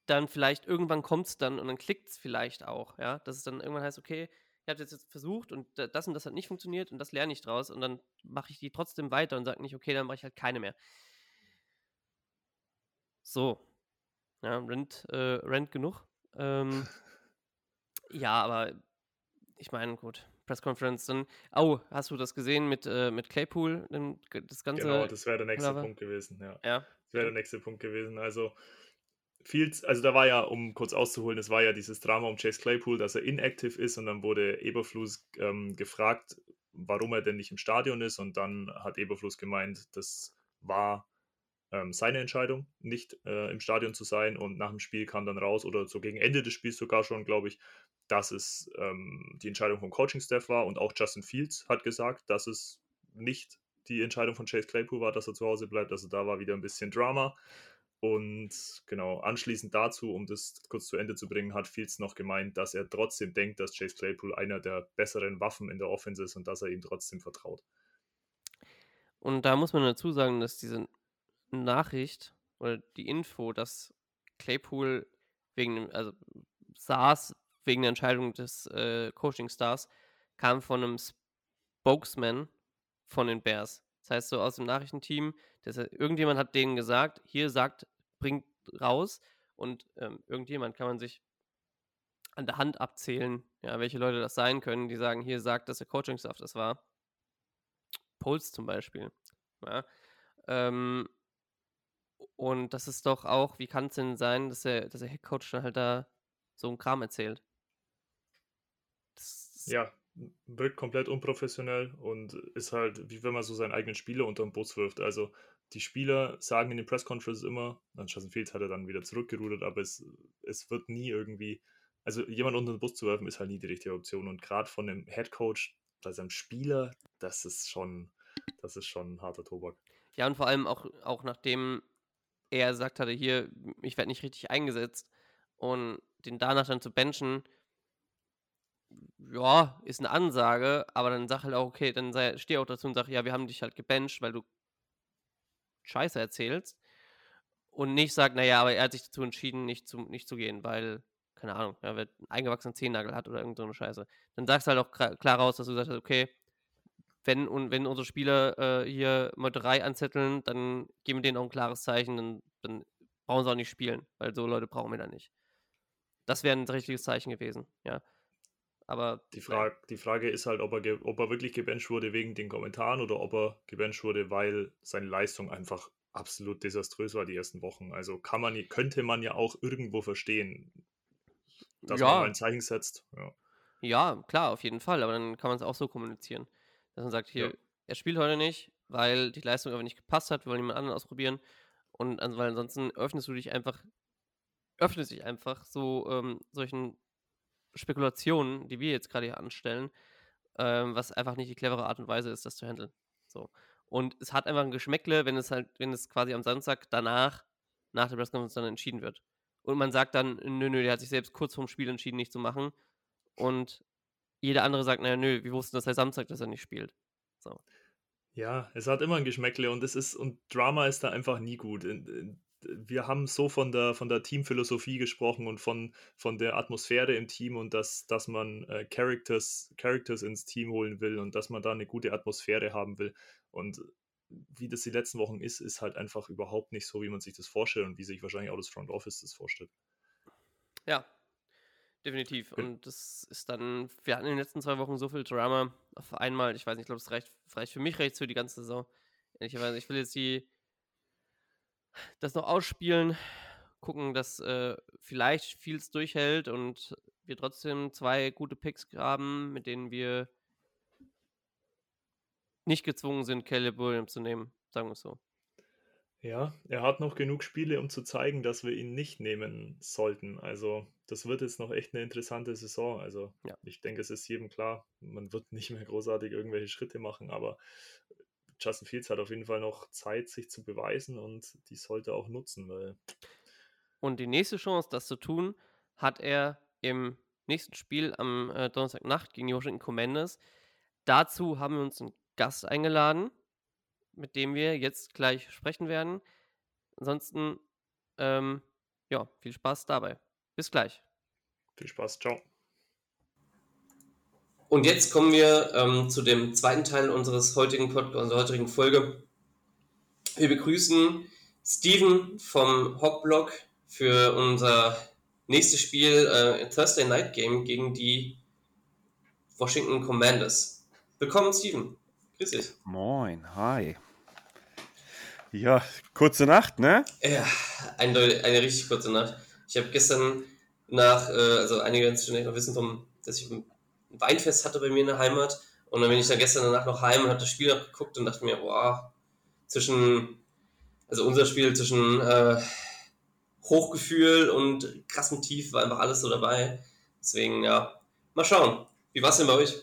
dann vielleicht irgendwann kommt es dann und dann klickt es vielleicht auch, ja, dass es dann irgendwann heißt, okay, ich habe es jetzt versucht und das und das hat nicht funktioniert und das lerne ich draus und dann mache ich die trotzdem weiter und sage nicht, okay, dann mache ich halt keine mehr. So. Ja, Rent, äh, Rent genug. Ähm, ja, aber ich meine, gut, Pressconference. Dann, oh, hast du das gesehen mit, äh, mit Claypool? Das ganze genau, das wäre der nächste? Punkt gewesen, ja. ja. Das wäre der nächste Punkt gewesen. Also, Fields, also da war ja, um kurz auszuholen, es war ja dieses Drama um Chase Claypool, dass er inactive ist und dann wurde Eberflus ähm, gefragt, warum er denn nicht im Stadion ist und dann hat Eberflus gemeint, das war ähm, seine Entscheidung, nicht äh, im Stadion zu sein und nach dem Spiel kam dann raus oder so gegen Ende des Spiels sogar schon, glaube ich, dass es ähm, die Entscheidung vom Coaching-Staff war und auch Justin Fields hat gesagt, dass es nicht die Entscheidung von Chase Claypool war, dass er zu Hause bleibt. Also da war wieder ein bisschen Drama. Und genau, anschließend dazu, um das kurz zu Ende zu bringen, hat Fields noch gemeint, dass er trotzdem denkt, dass Chase Claypool einer der besseren Waffen in der Offense ist und dass er ihm trotzdem vertraut. Und da muss man dazu sagen, dass diese Nachricht oder die Info, dass Claypool wegen, also saß wegen der Entscheidung des äh, Coaching-Stars, kam von einem Spokesman von den Bears. Das heißt, so aus dem Nachrichtenteam, dass irgendjemand hat denen gesagt, hier sagt, bringt raus und ähm, irgendjemand kann man sich an der Hand abzählen, ja, welche Leute das sein können, die sagen, hier sagt, dass der Coaching-Staff das war. Pols zum Beispiel. Ja. Ähm, und das ist doch auch, wie kann es denn sein, dass der, dass der Headcoach dann halt da so einen Kram erzählt? Das, ja, wirkt komplett unprofessionell und ist halt, wie wenn man so seinen eigenen Spieler unter den Bus wirft. Also die Spieler sagen in den Press Conferences immer, Justin Fields hat er dann wieder zurückgerudert, aber es, es wird nie irgendwie, also jemand unter den Bus zu werfen, ist halt nie die richtige Option. Und gerade von dem Head Coach bei seinem Spieler, das ist schon, das ist schon ein harter Tobak. Ja, und vor allem auch, auch nachdem er gesagt hatte, hier, ich werde nicht richtig eingesetzt und den danach dann zu benchen, ja, ist eine Ansage, aber dann sag halt auch, okay, dann sei, steh auch dazu und sag, ja, wir haben dich halt gebencht, weil du Scheiße erzählst. Und nicht sag, naja, aber er hat sich dazu entschieden, nicht zu, nicht zu gehen, weil, keine Ahnung, ja, wer einen eingewachsenen Zehennagel hat oder irgend so eine Scheiße. Dann sagst du halt auch klar raus, dass du gesagt hast, okay, wenn, und wenn unsere Spieler äh, hier Meuterei anzetteln, dann geben wir denen auch ein klares Zeichen, dann, dann brauchen sie auch nicht spielen, weil so Leute brauchen wir da nicht. Das wäre ein richtiges Zeichen gewesen, ja. Aber die Frage, die Frage ist halt, ob er, ob er wirklich gebencht wurde wegen den Kommentaren oder ob er gebencht wurde, weil seine Leistung einfach absolut desaströs war die ersten Wochen. Also kann man, könnte man ja auch irgendwo verstehen, dass ja. man mal ein Zeichen setzt. Ja. ja, klar, auf jeden Fall. Aber dann kann man es auch so kommunizieren. Dass man sagt, hier, ja. er spielt heute nicht, weil die Leistung aber nicht gepasst hat, wir wollen jemand anderen ausprobieren. Und also, weil ansonsten öffnest du dich einfach, öffnest dich einfach so ähm, solchen Spekulationen, die wir jetzt gerade hier anstellen, ähm, was einfach nicht die clevere Art und Weise ist, das zu handeln. So. Und es hat einfach ein Geschmäckle, wenn es halt, wenn es quasi am Samstag danach, nach der Pressekonferenz dann entschieden wird. Und man sagt dann, nö, nö, der hat sich selbst kurz vorm Spiel entschieden, nicht zu machen. Und jeder andere sagt, naja, nö, wir wussten das seit Samstag, dass er nicht spielt. So. Ja, es hat immer ein Geschmäckle und es ist, und Drama ist da einfach nie gut. In, in, wir haben so von der, von der Teamphilosophie gesprochen und von, von der Atmosphäre im Team und dass, dass man äh, Characters, Characters ins Team holen will und dass man da eine gute Atmosphäre haben will. Und wie das die letzten Wochen ist, ist halt einfach überhaupt nicht so, wie man sich das vorstellt und wie sich wahrscheinlich auch das Front Office das vorstellt. Ja, definitiv. Und das ist dann, wir hatten in den letzten zwei Wochen so viel Drama auf einmal. Ich weiß nicht, ich glaube, es reicht, reicht für mich recht für die ganze Saison. Ehrlicherweise, ich will jetzt die das noch ausspielen, gucken, dass äh, vielleicht Fields durchhält und wir trotzdem zwei gute Picks haben, mit denen wir nicht gezwungen sind, Caleb Williams zu nehmen, sagen wir es so. Ja, er hat noch genug Spiele, um zu zeigen, dass wir ihn nicht nehmen sollten. Also, das wird jetzt noch echt eine interessante Saison. Also, ja. ich denke, es ist jedem klar, man wird nicht mehr großartig irgendwelche Schritte machen, aber Justin Fields hat auf jeden Fall noch Zeit, sich zu beweisen und die sollte auch nutzen, weil. Und die nächste Chance, das zu tun, hat er im nächsten Spiel am äh, Donnerstagnacht gegen die Washington Commanders. Dazu haben wir uns einen Gast eingeladen, mit dem wir jetzt gleich sprechen werden. Ansonsten, ähm, ja, viel Spaß dabei. Bis gleich. Viel Spaß, ciao. Und jetzt kommen wir ähm, zu dem zweiten Teil unseres heutigen Podcasts, unserer heutigen Folge. Wir begrüßen Steven vom Hawkblog für unser nächstes Spiel äh, Thursday Night Game gegen die Washington Commanders. Willkommen, Steven. Grüß dich. Moin, hi. Ja, kurze Nacht, ne? Ja, eine, eine richtig kurze Nacht. Ich habe gestern nach, äh, also einige werden es noch wissen, vom, dass ich Weinfest hatte bei mir in der Heimat. Und dann bin ich dann gestern danach noch heim und habe das Spiel noch geguckt und dachte mir, boah, zwischen, also unser Spiel zwischen äh, Hochgefühl und krassem Tief war einfach alles so dabei. Deswegen, ja, mal schauen. Wie war es denn bei euch?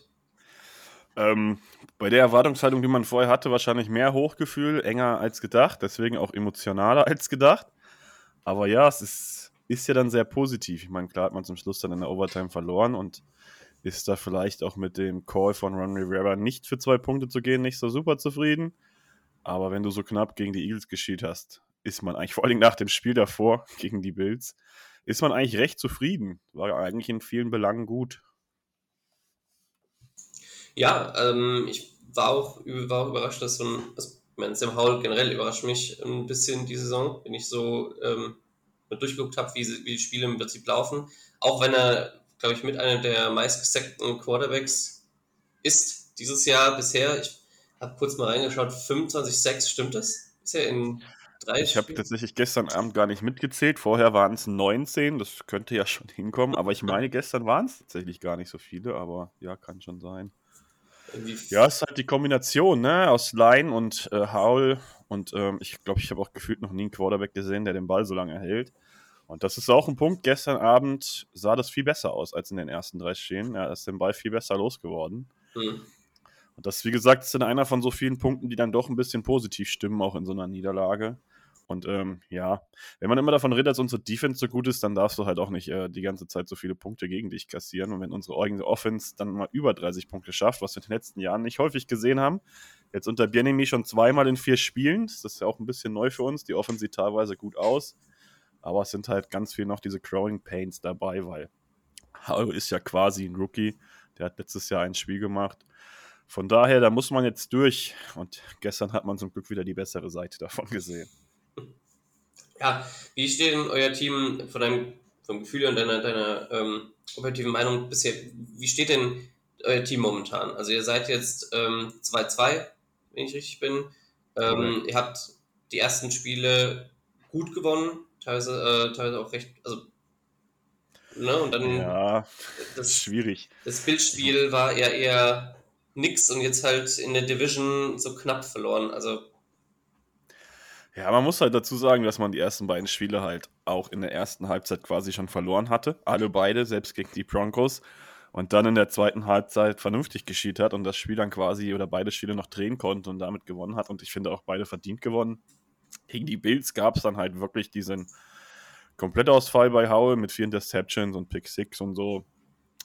Ähm, bei der Erwartungshaltung, die man vorher hatte, wahrscheinlich mehr Hochgefühl, enger als gedacht, deswegen auch emotionaler als gedacht. Aber ja, es ist, ist ja dann sehr positiv. Ich meine, klar hat man zum Schluss dann in der Overtime verloren und ist da vielleicht auch mit dem Call von Ron Rivera nicht für zwei Punkte zu gehen, nicht so super zufrieden. Aber wenn du so knapp gegen die Eagles geschielt hast, ist man eigentlich, vor allem nach dem Spiel davor gegen die Bills, ist man eigentlich recht zufrieden. War eigentlich in vielen Belangen gut. Ja, ähm, ich war auch, war auch überrascht, dass so ein, also, ich meine, Sam Howell generell überrascht mich ein bisschen die Saison, wenn ich so ähm, durchgeguckt habe, wie, wie die Spiele im Prinzip laufen. Auch wenn er, glaube ich, mit einer der meistgesackten Quarterbacks ist dieses Jahr bisher. Ich habe kurz mal reingeschaut, 25 Sacks, stimmt das? Ist er in drei Ich habe tatsächlich gestern Abend gar nicht mitgezählt. Vorher waren es 19, das könnte ja schon hinkommen. Aber ich meine, gestern waren es tatsächlich gar nicht so viele, aber ja, kann schon sein. Ja, es ist halt die Kombination, ne, aus Line und äh, Howell. Und ähm, ich glaube, ich habe auch gefühlt noch nie einen Quarterback gesehen, der den Ball so lange hält. Und das ist auch ein Punkt. Gestern Abend sah das viel besser aus als in den ersten drei Stehen. Er ist den Ball viel besser losgeworden. Mhm. Und das, wie gesagt, ist dann einer von so vielen Punkten, die dann doch ein bisschen positiv stimmen, auch in so einer Niederlage. Und ähm, ja, wenn man immer davon redet, dass unsere Defense so gut ist, dann darfst du halt auch nicht äh, die ganze Zeit so viele Punkte gegen dich kassieren. Und wenn unsere eigene Offense dann mal über 30 Punkte schafft, was wir in den letzten Jahren nicht häufig gesehen haben, jetzt unter Bienemi schon zweimal in vier Spielen, das ist ja auch ein bisschen neu für uns. Die Offense sieht teilweise gut aus, aber es sind halt ganz viel noch diese Growing Pains dabei, weil Haro ist ja quasi ein Rookie. Der hat letztes Jahr ein Spiel gemacht. Von daher, da muss man jetzt durch. Und gestern hat man zum Glück wieder die bessere Seite davon gesehen. Ja, wie steht denn euer Team von deinem vom Gefühl und deiner, deiner ähm, objektiven Meinung bisher, wie steht denn euer Team momentan? Also ihr seid jetzt 2-2, ähm, wenn ich richtig bin. Ähm, Ihr habt die ersten Spiele gut gewonnen, teilweise, äh, teilweise auch recht, also ne, und dann ja, das schwierig. Das Bildspiel war eher eher nix und jetzt halt in der Division so knapp verloren. Also ja, man muss halt dazu sagen, dass man die ersten beiden Spiele halt auch in der ersten Halbzeit quasi schon verloren hatte. Alle beide, selbst gegen die Broncos. Und dann in der zweiten Halbzeit vernünftig geschied hat und das Spiel dann quasi oder beide Spiele noch drehen konnte und damit gewonnen hat. Und ich finde auch beide verdient gewonnen. Gegen die Bills gab es dann halt wirklich diesen Komplettausfall bei Howell mit vier Interceptions und Pick Six und so.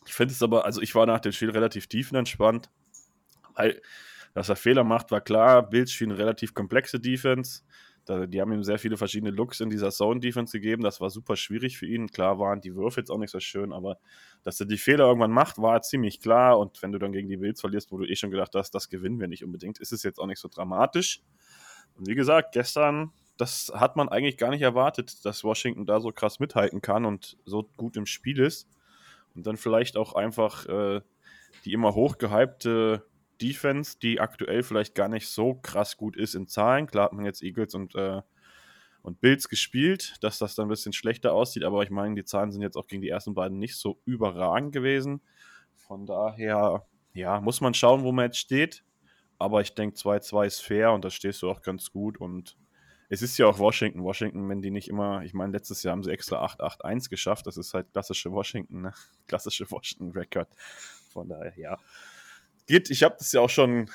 Ich finde es aber, also ich war nach dem Spiel relativ tiefenentspannt, weil dass er Fehler macht, war klar. Bills spielen relativ komplexe Defense. Die haben ihm sehr viele verschiedene Looks in dieser Zone-Defense gegeben. Das war super schwierig für ihn. Klar waren die Würfe jetzt auch nicht so schön, aber dass er die Fehler irgendwann macht, war ziemlich klar. Und wenn du dann gegen die Bills verlierst, wo du eh schon gedacht hast, das gewinnen wir nicht unbedingt, ist es jetzt auch nicht so dramatisch. Und wie gesagt, gestern, das hat man eigentlich gar nicht erwartet, dass Washington da so krass mithalten kann und so gut im Spiel ist. Und dann vielleicht auch einfach äh, die immer hochgehypte Defense, die aktuell vielleicht gar nicht so krass gut ist in Zahlen. Klar hat man jetzt Eagles und, äh, und Bills gespielt, dass das dann ein bisschen schlechter aussieht, aber ich meine, die Zahlen sind jetzt auch gegen die ersten beiden nicht so überragend gewesen. Von daher, ja, muss man schauen, wo man jetzt steht. Aber ich denke, 2-2 ist fair und da stehst du auch ganz gut. Und es ist ja auch Washington. Washington, wenn die nicht immer, ich meine, letztes Jahr haben sie extra 8-8-1 geschafft. Das ist halt klassische Washington, ne? klassische Washington-Record. Von daher, ja geht, ich habe das ja auch schon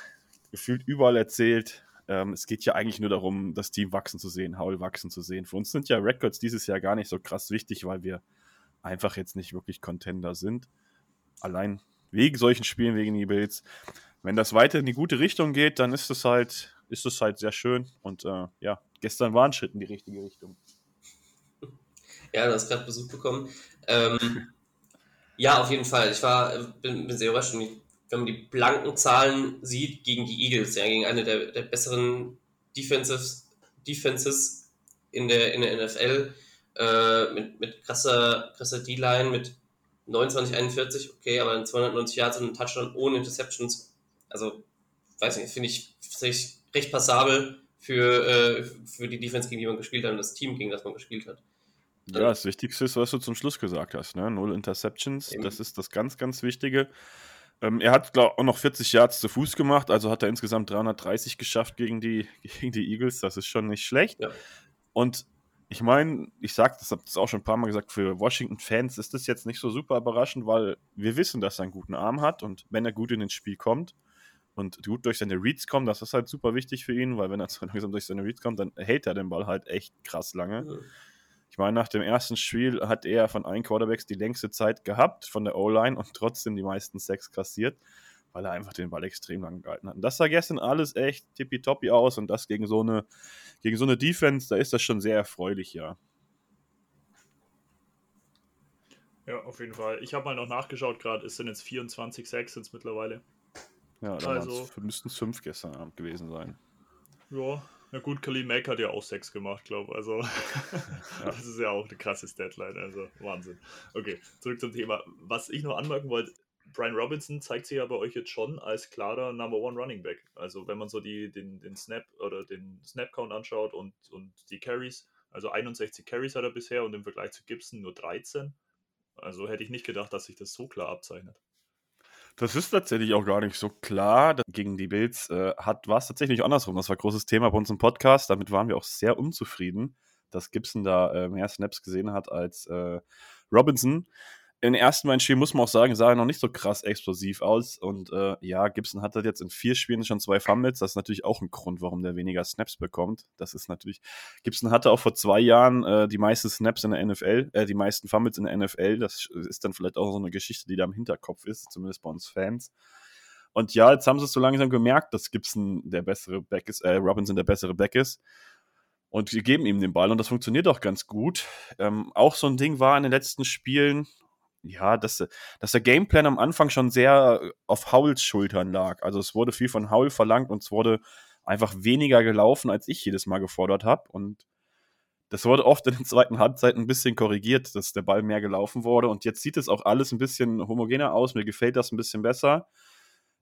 gefühlt überall erzählt. Ähm, es geht ja eigentlich nur darum, das Team wachsen zu sehen, Haul wachsen zu sehen. Für uns sind ja Records dieses Jahr gar nicht so krass wichtig, weil wir einfach jetzt nicht wirklich Contender sind. Allein wegen solchen Spielen, wegen die Bills. Wenn das weiter in die gute Richtung geht, dann ist es halt, ist es halt sehr schön. Und äh, ja, gestern war ein Schritt in die richtige Richtung. Ja, du hast gerade Besuch bekommen. Ähm, ja, auf jeden Fall. Ich war, bin, bin sehr überrascht wenn man die blanken Zahlen sieht, gegen die Eagles, ja, gegen eine der, der besseren Defensives, Defenses in der, in der NFL, äh, mit, mit krasser, krasser D-Line, mit 29, 41, okay, aber 290 Yards und ein Touchdown ohne Interceptions. Also, weiß nicht, finde ich, find ich recht passabel für, äh, für die Defense, gegen die man gespielt hat und das Team, gegen das man gespielt hat. Ja, das Wichtigste ist, was du zum Schluss gesagt hast, ne? Null Interceptions, Eben. das ist das ganz, ganz Wichtige. Ähm, er hat, glaube ich, auch noch 40 Yards zu Fuß gemacht, also hat er insgesamt 330 geschafft gegen die, gegen die Eagles. Das ist schon nicht schlecht. Ja. Und ich meine, ich sage das, habe das auch schon ein paar Mal gesagt, für Washington-Fans ist das jetzt nicht so super überraschend, weil wir wissen, dass er einen guten Arm hat und wenn er gut in ins Spiel kommt, und gut durch seine Reads kommt. Das ist halt super wichtig für ihn, weil wenn er zu langsam durch seine Reads kommt, dann hält er den Ball halt echt krass lange. Ich meine, nach dem ersten Spiel hat er von allen Quarterbacks die längste Zeit gehabt von der O-Line und trotzdem die meisten Sacks kassiert, weil er einfach den Ball extrem lang gehalten hat. Und das sah gestern alles echt tippitoppi aus und das gegen so eine, gegen so eine Defense, da ist das schon sehr erfreulich, ja. Ja, auf jeden Fall. Ich habe mal noch nachgeschaut gerade, es sind jetzt 24 Sacks sind mittlerweile. Ja, da also, müssten es fünf gestern Abend gewesen sein. Ja, na gut, Khalil Mack hat ja auch sechs gemacht, glaube ich. Also, ja. das ist ja auch eine krasse Deadline. Also, Wahnsinn. Okay, zurück zum Thema. Was ich noch anmerken wollte, Brian Robinson zeigt sich ja bei euch jetzt schon als klarer Number One Running Back. Also, wenn man so die, den, den Snap oder den Snap-Count anschaut und, und die Carries, also 61 Carries hat er bisher und im Vergleich zu Gibson nur 13. Also hätte ich nicht gedacht, dass sich das so klar abzeichnet. Das ist tatsächlich auch gar nicht so klar. Gegen die Bills äh, war es tatsächlich andersrum. Das war großes Thema bei uns im Podcast. Damit waren wir auch sehr unzufrieden, dass Gibson da äh, mehr Snaps gesehen hat als äh, Robinson in den ersten beiden Spielen muss man auch sagen, sah er noch nicht so krass explosiv aus. Und äh, ja, Gibson hat jetzt in vier Spielen schon zwei Fumbles. Das ist natürlich auch ein Grund, warum der weniger Snaps bekommt. Das ist natürlich. Gibson hatte auch vor zwei Jahren äh, die meisten Snaps in der NFL, äh, die meisten Fumbles in der NFL. Das ist dann vielleicht auch so eine Geschichte, die da im Hinterkopf ist, zumindest bei uns Fans. Und ja, jetzt haben sie es so langsam gemerkt, dass Gibson der bessere Back ist, äh, Robinson der bessere Back ist. Und wir geben ihm den Ball und das funktioniert auch ganz gut. Ähm, auch so ein Ding war in den letzten Spielen, ja, dass, dass der Gameplan am Anfang schon sehr äh, auf Howls Schultern lag. Also es wurde viel von Howl verlangt und es wurde einfach weniger gelaufen, als ich jedes Mal gefordert habe. Und das wurde oft in der zweiten Halbzeit ein bisschen korrigiert, dass der Ball mehr gelaufen wurde. Und jetzt sieht es auch alles ein bisschen homogener aus. Mir gefällt das ein bisschen besser.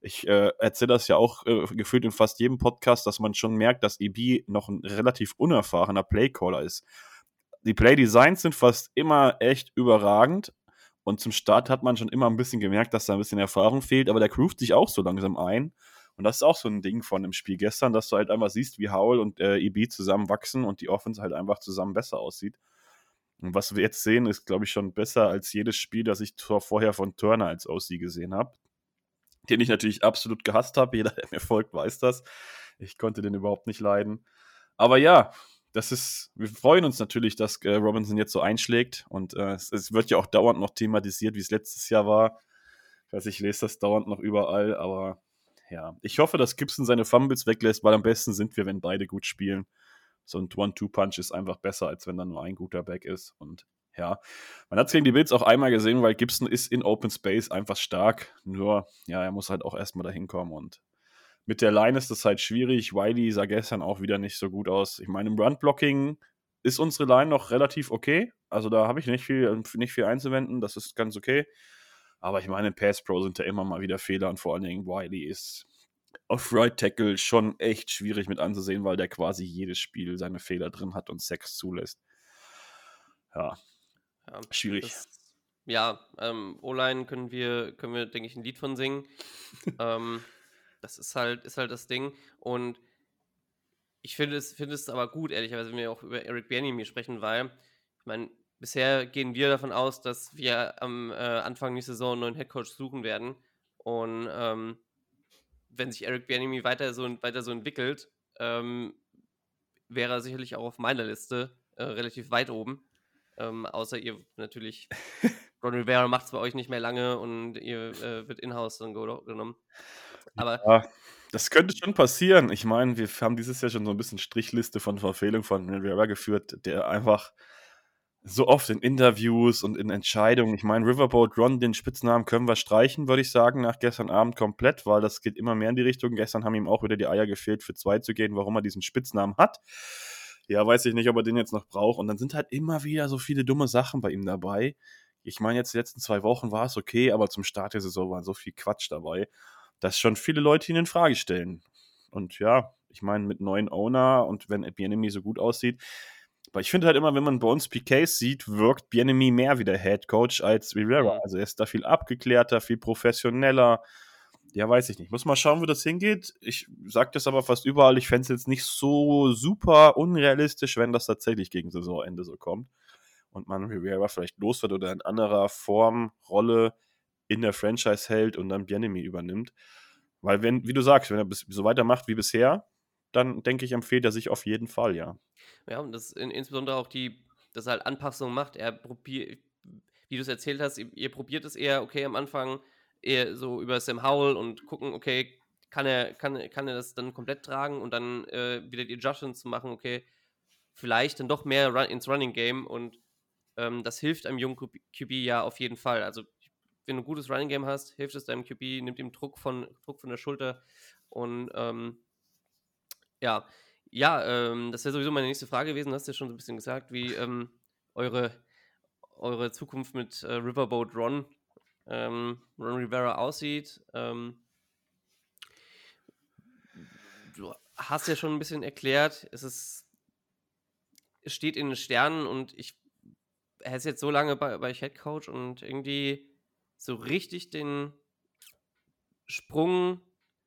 Ich äh, erzähle das ja auch äh, gefühlt in fast jedem Podcast, dass man schon merkt, dass EB noch ein relativ unerfahrener Playcaller ist. Die Playdesigns sind fast immer echt überragend, und zum Start hat man schon immer ein bisschen gemerkt, dass da ein bisschen Erfahrung fehlt, aber der groovt sich auch so langsam ein. Und das ist auch so ein Ding von dem Spiel gestern, dass du halt einfach siehst, wie Howell und äh, EB zusammen wachsen und die Offense halt einfach zusammen besser aussieht. Und was wir jetzt sehen, ist, glaube ich, schon besser als jedes Spiel, das ich vorher von Turner als OC gesehen habe. Den ich natürlich absolut gehasst habe. Jeder, der mir folgt, weiß das. Ich konnte den überhaupt nicht leiden. Aber ja, das ist, wir freuen uns natürlich, dass äh, Robinson jetzt so einschlägt und äh, es, es, wird ja auch dauernd noch thematisiert, wie es letztes Jahr war. Ich weiß, ich lese das dauernd noch überall, aber ja, ich hoffe, dass Gibson seine Fumbles weglässt, weil am besten sind wir, wenn beide gut spielen. So ein One-Two-Punch ist einfach besser, als wenn da nur ein guter Back ist und ja, man hat es gegen die Bills auch einmal gesehen, weil Gibson ist in Open Space einfach stark. Nur, ja, er muss halt auch erstmal dahin kommen und mit der Line ist das halt schwierig. Wiley sah gestern auch wieder nicht so gut aus. Ich meine, im Run-Blocking ist unsere Line noch relativ okay. Also da habe ich nicht viel, nicht viel einzuwenden. Das ist ganz okay. Aber ich meine, im Pass Pro sind da immer mal wieder Fehler und vor allen Dingen Wiley ist auf Right Tackle schon echt schwierig mit anzusehen, weil der quasi jedes Spiel seine Fehler drin hat und Sex zulässt. Ja, ja schwierig. Das, ja, ähm, O-Line können wir, können wir, denke ich, ein Lied von singen. ähm, das ist halt, ist halt das Ding. Und ich finde es, finde es aber gut, ehrlicherweise, wenn wir auch über Eric Bieniemy sprechen, weil, ich meine, bisher gehen wir davon aus, dass wir am äh, Anfang nächster Saison einen neuen Headcoach suchen werden. Und ähm, wenn sich Eric Bieniemy weiter so, weiter so entwickelt, ähm, wäre er sicherlich auch auf meiner Liste äh, relativ weit oben. Ähm, außer ihr natürlich, Ron Rivera macht es bei euch nicht mehr lange und ihr äh, wird in-house dann genommen. Aber ja, das könnte schon passieren. Ich meine, wir haben dieses Jahr schon so ein bisschen Strichliste von Verfehlungen von Rivera geführt, der einfach so oft in Interviews und in Entscheidungen, ich meine, Riverboat Ron, den Spitznamen können wir streichen, würde ich sagen, nach gestern Abend komplett, weil das geht immer mehr in die Richtung. Gestern haben ihm auch wieder die Eier gefehlt, für zwei zu gehen, warum er diesen Spitznamen hat. Ja, weiß ich nicht, ob er den jetzt noch braucht. Und dann sind halt immer wieder so viele dumme Sachen bei ihm dabei. Ich meine, jetzt die letzten zwei Wochen war es okay, aber zum Start der Saison war so viel Quatsch dabei dass schon viele Leute ihn in Frage stellen. Und ja, ich meine, mit neuen Owner und wenn Bienemy so gut aussieht, aber ich finde halt immer, wenn man bei uns PKs sieht, wirkt Bienemy mehr wie der Head Coach als Rivera. Also er ist da viel abgeklärter, viel professioneller. Ja, weiß ich nicht. Muss mal schauen, wo das hingeht. Ich sage das aber fast überall. Ich fände es jetzt nicht so super unrealistisch, wenn das tatsächlich gegen Saisonende so kommt und man Rivera vielleicht los wird oder in anderer Form, Rolle in der Franchise hält und dann Bienemy übernimmt. Weil, wenn, wie du sagst, wenn er so weitermacht wie bisher, dann denke ich, empfiehlt er sich auf jeden Fall, ja. Ja, und das in, insbesondere auch die, dass er halt Anpassungen macht. Er probiert, wie du es erzählt hast, ihr, ihr probiert es eher, okay, am Anfang eher so über Sam Howell und gucken, okay, kann er, kann, kann er das dann komplett tragen und dann äh, wieder die Adjustments zu machen, okay, vielleicht dann doch mehr run, ins Running Game und ähm, das hilft einem jungen QB ja auf jeden Fall. Also wenn du ein gutes Running Game hast, hilft es deinem QB, nimmt ihm Druck von, Druck von der Schulter. Und ähm, ja, ja, ähm, das wäre sowieso meine nächste Frage gewesen, du hast ja schon so ein bisschen gesagt, wie ähm, eure, eure Zukunft mit äh, Riverboat Ron, ähm, Ron Rivera aussieht. Ähm, du hast ja schon ein bisschen erklärt, es ist, es steht in den Sternen und ich, er ist jetzt so lange bei, bei Head Coach und irgendwie so richtig den Sprung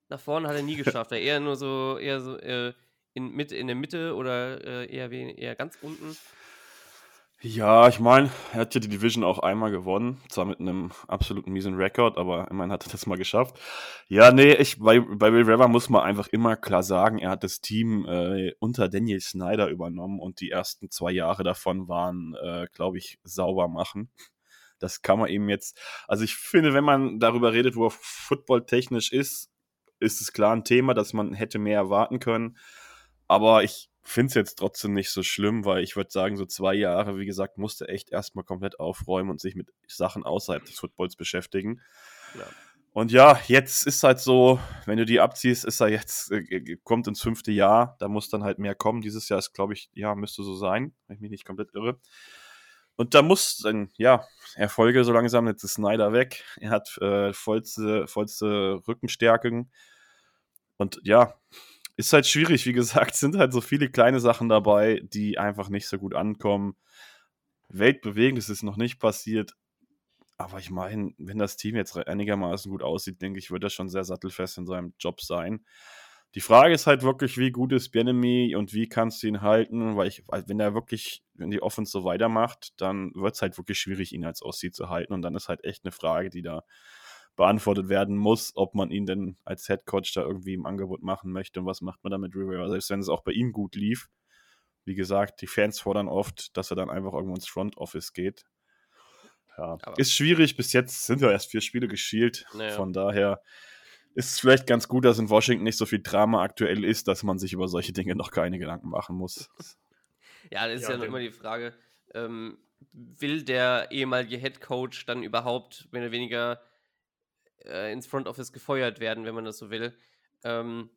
nach vorne hat er nie geschafft. er eher nur so, eher so äh, in, mit, in der Mitte oder äh, eher, eher ganz unten. Ja, ich meine, er hat ja die Division auch einmal gewonnen, zwar mit einem absoluten miesen Rekord, aber immerhin hat er das mal geschafft. Ja, nee, ich, bei, bei Will Rever muss man einfach immer klar sagen, er hat das Team äh, unter Daniel Snyder übernommen und die ersten zwei Jahre davon waren, äh, glaube ich, sauber machen. Das kann man eben jetzt, also ich finde, wenn man darüber redet, wo er footballtechnisch ist, ist es klar ein Thema, dass man hätte mehr erwarten können. Aber ich finde es jetzt trotzdem nicht so schlimm, weil ich würde sagen, so zwei Jahre, wie gesagt, musste echt erstmal komplett aufräumen und sich mit Sachen außerhalb des Footballs beschäftigen. Ja. Und ja, jetzt ist halt so, wenn du die abziehst, ist er jetzt, äh, kommt ins fünfte Jahr, da muss dann halt mehr kommen. Dieses Jahr ist, glaube ich, ja, müsste so sein, wenn ich mich nicht komplett irre. Und da muss dann, ja, Erfolge so langsam, jetzt ist Snyder weg. Er hat äh, vollste, vollste Rückenstärken. Und ja, ist halt schwierig, wie gesagt, sind halt so viele kleine Sachen dabei, die einfach nicht so gut ankommen. Weltbewegend ist es noch nicht passiert. Aber ich meine, wenn das Team jetzt einigermaßen gut aussieht, denke ich, wird er schon sehr sattelfest in seinem Job sein. Die Frage ist halt wirklich, wie gut ist Bienemy und wie kannst du ihn halten, weil ich, wenn er wirklich, wenn die Offense so weitermacht, dann wird es halt wirklich schwierig, ihn als Ossi zu halten. Und dann ist halt echt eine Frage, die da beantwortet werden muss, ob man ihn denn als Head Coach da irgendwie im Angebot machen möchte und was macht man da mit Rivera, selbst wenn es auch bei ihm gut lief. Wie gesagt, die Fans fordern oft, dass er dann einfach irgendwo ins Front Office geht. Ja, ist schwierig. Bis jetzt sind ja erst vier Spiele geschielt. Naja. Von daher ist es vielleicht ganz gut, dass in Washington nicht so viel Drama aktuell ist, dass man sich über solche Dinge noch keine Gedanken machen muss. Ja, das ist ja, ja immer die Frage, ähm, will der ehemalige Head Coach dann überhaupt mehr oder weniger äh, ins Front Office gefeuert werden, wenn man das so will? Ähm,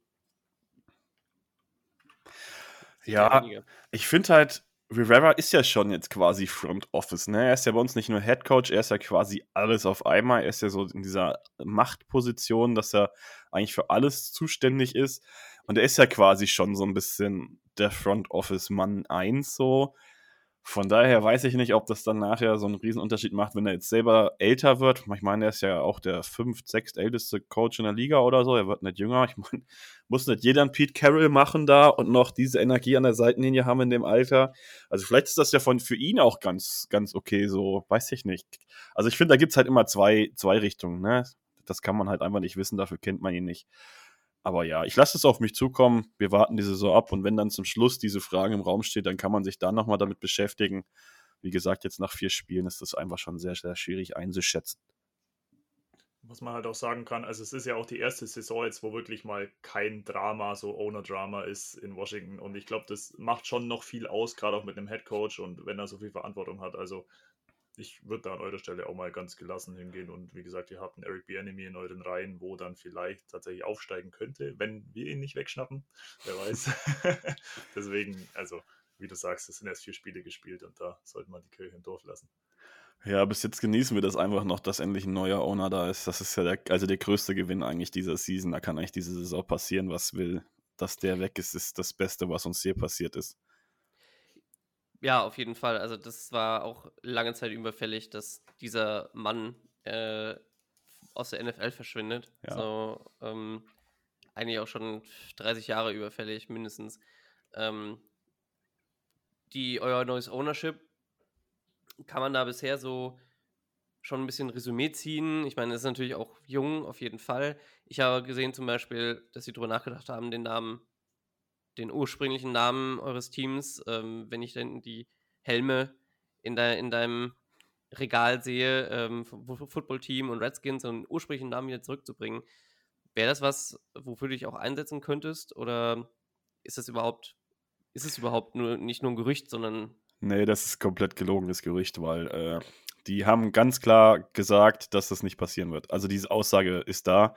ja, ich finde halt, Rivera ist ja schon jetzt quasi Front Office, ne? Er ist ja bei uns nicht nur Head Coach, er ist ja quasi alles auf einmal. Er ist ja so in dieser Machtposition, dass er eigentlich für alles zuständig ist. Und er ist ja quasi schon so ein bisschen der Front Office Mann 1 so. Von daher weiß ich nicht, ob das dann nachher so einen Riesenunterschied macht, wenn er jetzt selber älter wird. Ich meine, er ist ja auch der fünft, sechst älteste Coach in der Liga oder so. Er wird nicht jünger. Ich meine, muss nicht jeder einen Pete Carroll machen da und noch diese Energie an der Seitenlinie haben in dem Alter. Also vielleicht ist das ja von, für ihn auch ganz, ganz okay, so, weiß ich nicht. Also ich finde, da gibt es halt immer zwei, zwei Richtungen, ne? Das kann man halt einfach nicht wissen, dafür kennt man ihn nicht. Aber ja, ich lasse es auf mich zukommen. Wir warten die Saison ab und wenn dann zum Schluss diese Frage im Raum steht, dann kann man sich da nochmal damit beschäftigen. Wie gesagt, jetzt nach vier Spielen ist das einfach schon sehr, sehr schwierig einzuschätzen. Was man halt auch sagen kann, also es ist ja auch die erste Saison jetzt, wo wirklich mal kein Drama, so Owner-Drama ist in Washington. Und ich glaube, das macht schon noch viel aus, gerade auch mit einem Head Coach und wenn er so viel Verantwortung hat. Also ich würde da an eurer Stelle auch mal ganz gelassen hingehen. Und wie gesagt, ihr habt einen Eric Bienemy in euren Reihen, wo dann vielleicht tatsächlich aufsteigen könnte, wenn wir ihn nicht wegschnappen. Wer weiß. Deswegen, also, wie du sagst, es sind erst vier Spiele gespielt und da sollte man die Kirche im Dorf lassen. Ja, bis jetzt genießen wir das einfach noch, dass endlich ein neuer Owner da ist. Das ist ja der, also der größte Gewinn eigentlich dieser Season. Da kann eigentlich diese Saison passieren, was will. Dass der weg ist, ist das Beste, was uns hier passiert ist. Ja, auf jeden Fall. Also das war auch lange Zeit überfällig, dass dieser Mann äh, aus der NFL verschwindet. Ja. So, ähm, eigentlich auch schon 30 Jahre überfällig, mindestens. Ähm, die, euer neues Ownership, kann man da bisher so schon ein bisschen Resümee ziehen. Ich meine, es ist natürlich auch jung, auf jeden Fall. Ich habe gesehen zum Beispiel, dass sie darüber nachgedacht haben, den Namen, den ursprünglichen Namen eures Teams, ähm, wenn ich denn die Helme in, de in deinem Regal sehe, ähm, Football-Team und Redskins, und ursprünglichen Namen wieder zurückzubringen. Wäre das was, wofür du dich auch einsetzen könntest? Oder ist das überhaupt, ist es überhaupt nur nicht nur ein Gerücht, sondern. Nee, das ist komplett gelogenes Gerücht, weil äh, die haben ganz klar gesagt, dass das nicht passieren wird. Also diese Aussage ist da.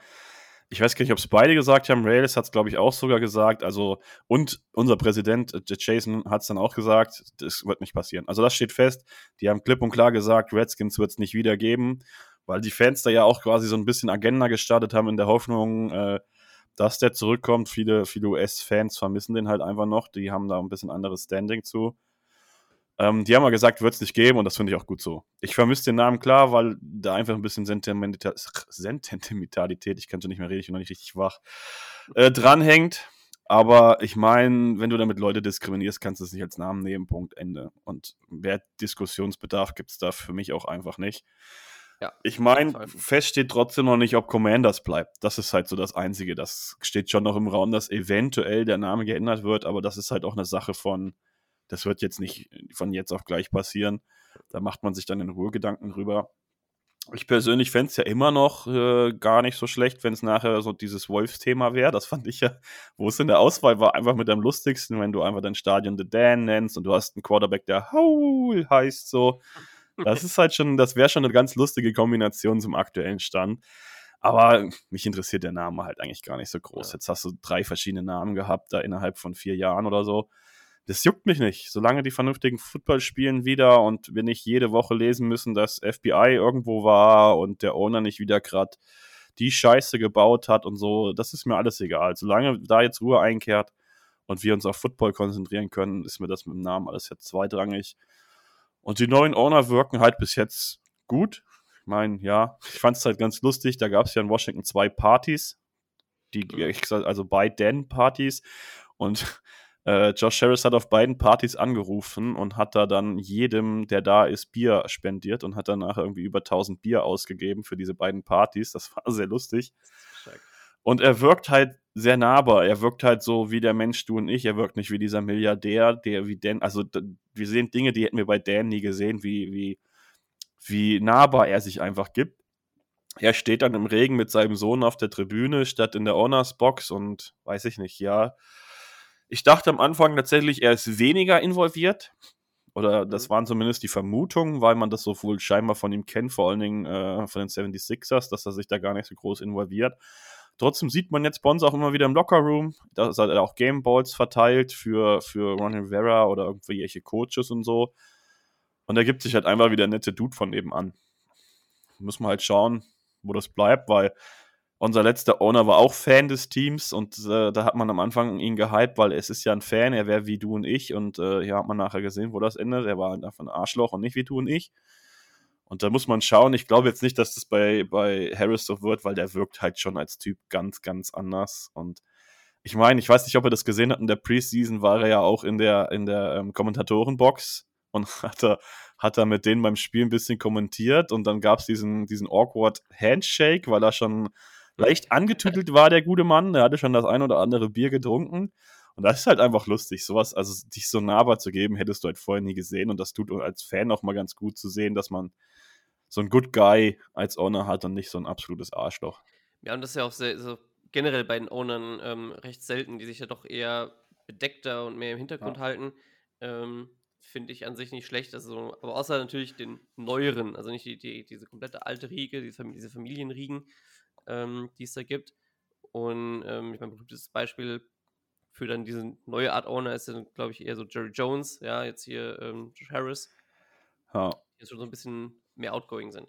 Ich weiß gar nicht, ob es beide gesagt haben. Rails hat es, glaube ich, auch sogar gesagt. Also, und unser Präsident, äh, Jason, hat es dann auch gesagt, das wird nicht passieren. Also, das steht fest. Die haben klipp und klar gesagt, Redskins wird es nicht wieder geben, weil die Fans da ja auch quasi so ein bisschen Agenda gestartet haben in der Hoffnung, äh, dass der zurückkommt. Viele, viele US-Fans vermissen den halt einfach noch. Die haben da ein bisschen anderes Standing zu. Ähm, die haben mal gesagt, wird es nicht geben und das finde ich auch gut so. Ich vermisse den Namen klar, weil da einfach ein bisschen Sentimental Sentimentalität, ich kann schon nicht mehr reden, ich bin noch nicht richtig wach, äh, dranhängt. Aber ich meine, wenn du damit Leute diskriminierst, kannst du es nicht als Namen nehmen, Punkt, Ende. Und mehr Diskussionsbedarf gibt es da für mich auch einfach nicht. Ja, ich meine, fest steht trotzdem noch nicht, ob Commanders bleibt. Das ist halt so das Einzige. Das steht schon noch im Raum, dass eventuell der Name geändert wird, aber das ist halt auch eine Sache von, das wird jetzt nicht von jetzt auf gleich passieren. Da macht man sich dann in Ruhe Gedanken drüber. Ich persönlich fände es ja immer noch äh, gar nicht so schlecht, wenn es nachher so dieses Wolfs-Thema wäre. Das fand ich ja, wo es in der Auswahl war, einfach mit am lustigsten, wenn du einfach dein Stadion The Dan nennst und du hast einen Quarterback, der Howl heißt so. Das ist halt schon, das wäre schon eine ganz lustige Kombination zum aktuellen Stand. Aber mich interessiert der Name halt eigentlich gar nicht so groß. Jetzt hast du drei verschiedene Namen gehabt, da innerhalb von vier Jahren oder so das juckt mich nicht. Solange die vernünftigen Football spielen wieder und wir nicht jede Woche lesen müssen, dass FBI irgendwo war und der Owner nicht wieder gerade die Scheiße gebaut hat und so, das ist mir alles egal. Solange da jetzt Ruhe einkehrt und wir uns auf Football konzentrieren können, ist mir das mit dem Namen alles jetzt zweitrangig. Und die neuen Owner wirken halt bis jetzt gut. Ich meine, ja, ich fand es halt ganz lustig. Da gab es ja in Washington zwei Partys, die, also bei Dan Partys. Und äh, Josh Harris hat auf beiden Partys angerufen und hat da dann jedem, der da ist, Bier spendiert und hat danach irgendwie über 1000 Bier ausgegeben für diese beiden Partys. Das war sehr lustig. Und er wirkt halt sehr nahbar. Er wirkt halt so wie der Mensch, du und ich. Er wirkt nicht wie dieser Milliardär, der wie Dan. Also, wir sehen Dinge, die hätten wir bei Dan nie gesehen, wie, wie, wie nahbar er sich einfach gibt. Er steht dann im Regen mit seinem Sohn auf der Tribüne statt in der Honors Box und weiß ich nicht, ja ich dachte am Anfang tatsächlich, er ist weniger involviert. Oder das mhm. waren zumindest die Vermutungen, weil man das so wohl scheinbar von ihm kennt, vor allen Dingen äh, von den 76ers, dass er sich da gar nicht so groß involviert. Trotzdem sieht man jetzt Bonds auch immer wieder im Lockerroom. Da hat er auch Gameballs verteilt für, für Ron Rivera oder irgendwelche Coaches und so. Und er gibt sich halt einfach wieder nette Dude von nebenan. Muss man halt schauen, wo das bleibt, weil unser letzter Owner war auch Fan des Teams und äh, da hat man am Anfang ihn gehypt, weil es ist ja ein Fan, er wäre wie du und ich und äh, hier hat man nachher gesehen, wo das endet. Er war einfach ein Arschloch und nicht wie du und ich. Und da muss man schauen. Ich glaube jetzt nicht, dass das bei, bei Harris so wird, weil der wirkt halt schon als Typ ganz, ganz anders. Und ich meine, ich weiß nicht, ob er das gesehen hat. In der Preseason war er ja auch in der, in der ähm, Kommentatorenbox und hat er, hat er mit denen beim Spiel ein bisschen kommentiert. Und dann gab es diesen, diesen awkward Handshake, weil er schon leicht angetütelt war, der gute Mann. Er hatte schon das ein oder andere Bier getrunken. Und das ist halt einfach lustig. Sowas, also dich so nahbar zu geben, hättest du halt vorher nie gesehen. Und das tut als Fan auch mal ganz gut zu sehen, dass man so einen Good Guy als Owner hat und nicht so ein absolutes Arschloch. Ja, und das ist ja auch sehr, so generell bei den Ownern ähm, recht selten, die sich ja doch eher bedeckter und mehr im Hintergrund ja. halten. Ähm, Finde ich an sich nicht schlecht. Also, aber außer natürlich den neueren, also nicht die, die, diese komplette alte Riege, diese, diese Familienriegen, ähm, die es da gibt. Und ähm, ich meine, berühmtes Beispiel für dann diese neue Art Owner ist dann, glaube ich, eher so Jerry Jones, ja, jetzt hier ähm, Josh Harris. Ja. Die jetzt schon so ein bisschen mehr outgoing sind.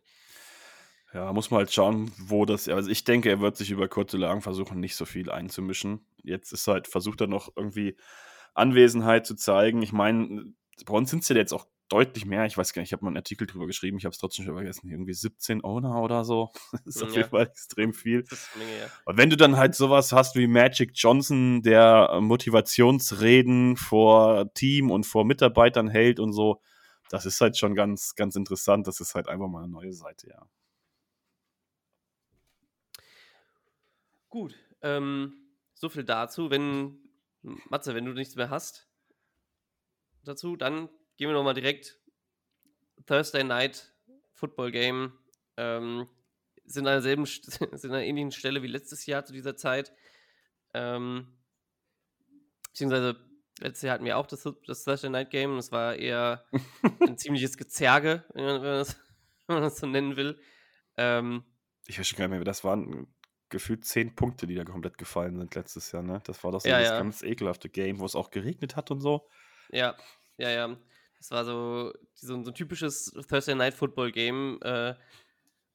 Ja, muss man halt schauen, wo das. Also ich denke, er wird sich über kurze Lagen versuchen, nicht so viel einzumischen. Jetzt ist halt, versucht er noch irgendwie Anwesenheit zu zeigen. Ich meine, bei uns sind es ja jetzt auch deutlich mehr. Ich weiß gar nicht, ich habe mal einen Artikel drüber geschrieben, ich habe es trotzdem schon vergessen. Irgendwie 17 Owner oder so. Das ist ja. auf jeden Fall extrem viel. Menge, ja. Und wenn du dann halt sowas hast wie Magic Johnson, der Motivationsreden vor Team und vor Mitarbeitern hält und so, das ist halt schon ganz, ganz interessant. Das ist halt einfach mal eine neue Seite, ja. Gut, ähm, so viel dazu. Wenn, Matze, wenn du nichts mehr hast dazu, dann gehen wir nochmal direkt Thursday Night Football Game. Ähm, sind an derselben, sind an einer ähnlichen Stelle wie letztes Jahr zu dieser Zeit. Ähm, beziehungsweise letztes Jahr hatten wir auch das, das Thursday Night Game und es war eher ein ziemliches Gezerge, wenn man, das, wenn man, das, so nennen will. Ähm, ich weiß schon gar nicht mehr, das waren gefühlt zehn Punkte, die da komplett gefallen sind letztes Jahr, ne? Das war doch so ja, das ja. ganz ekelhafte Game, wo es auch geregnet hat und so. Ja, ja, ja. Das war so, so, ein, so ein typisches Thursday Night Football Game, äh,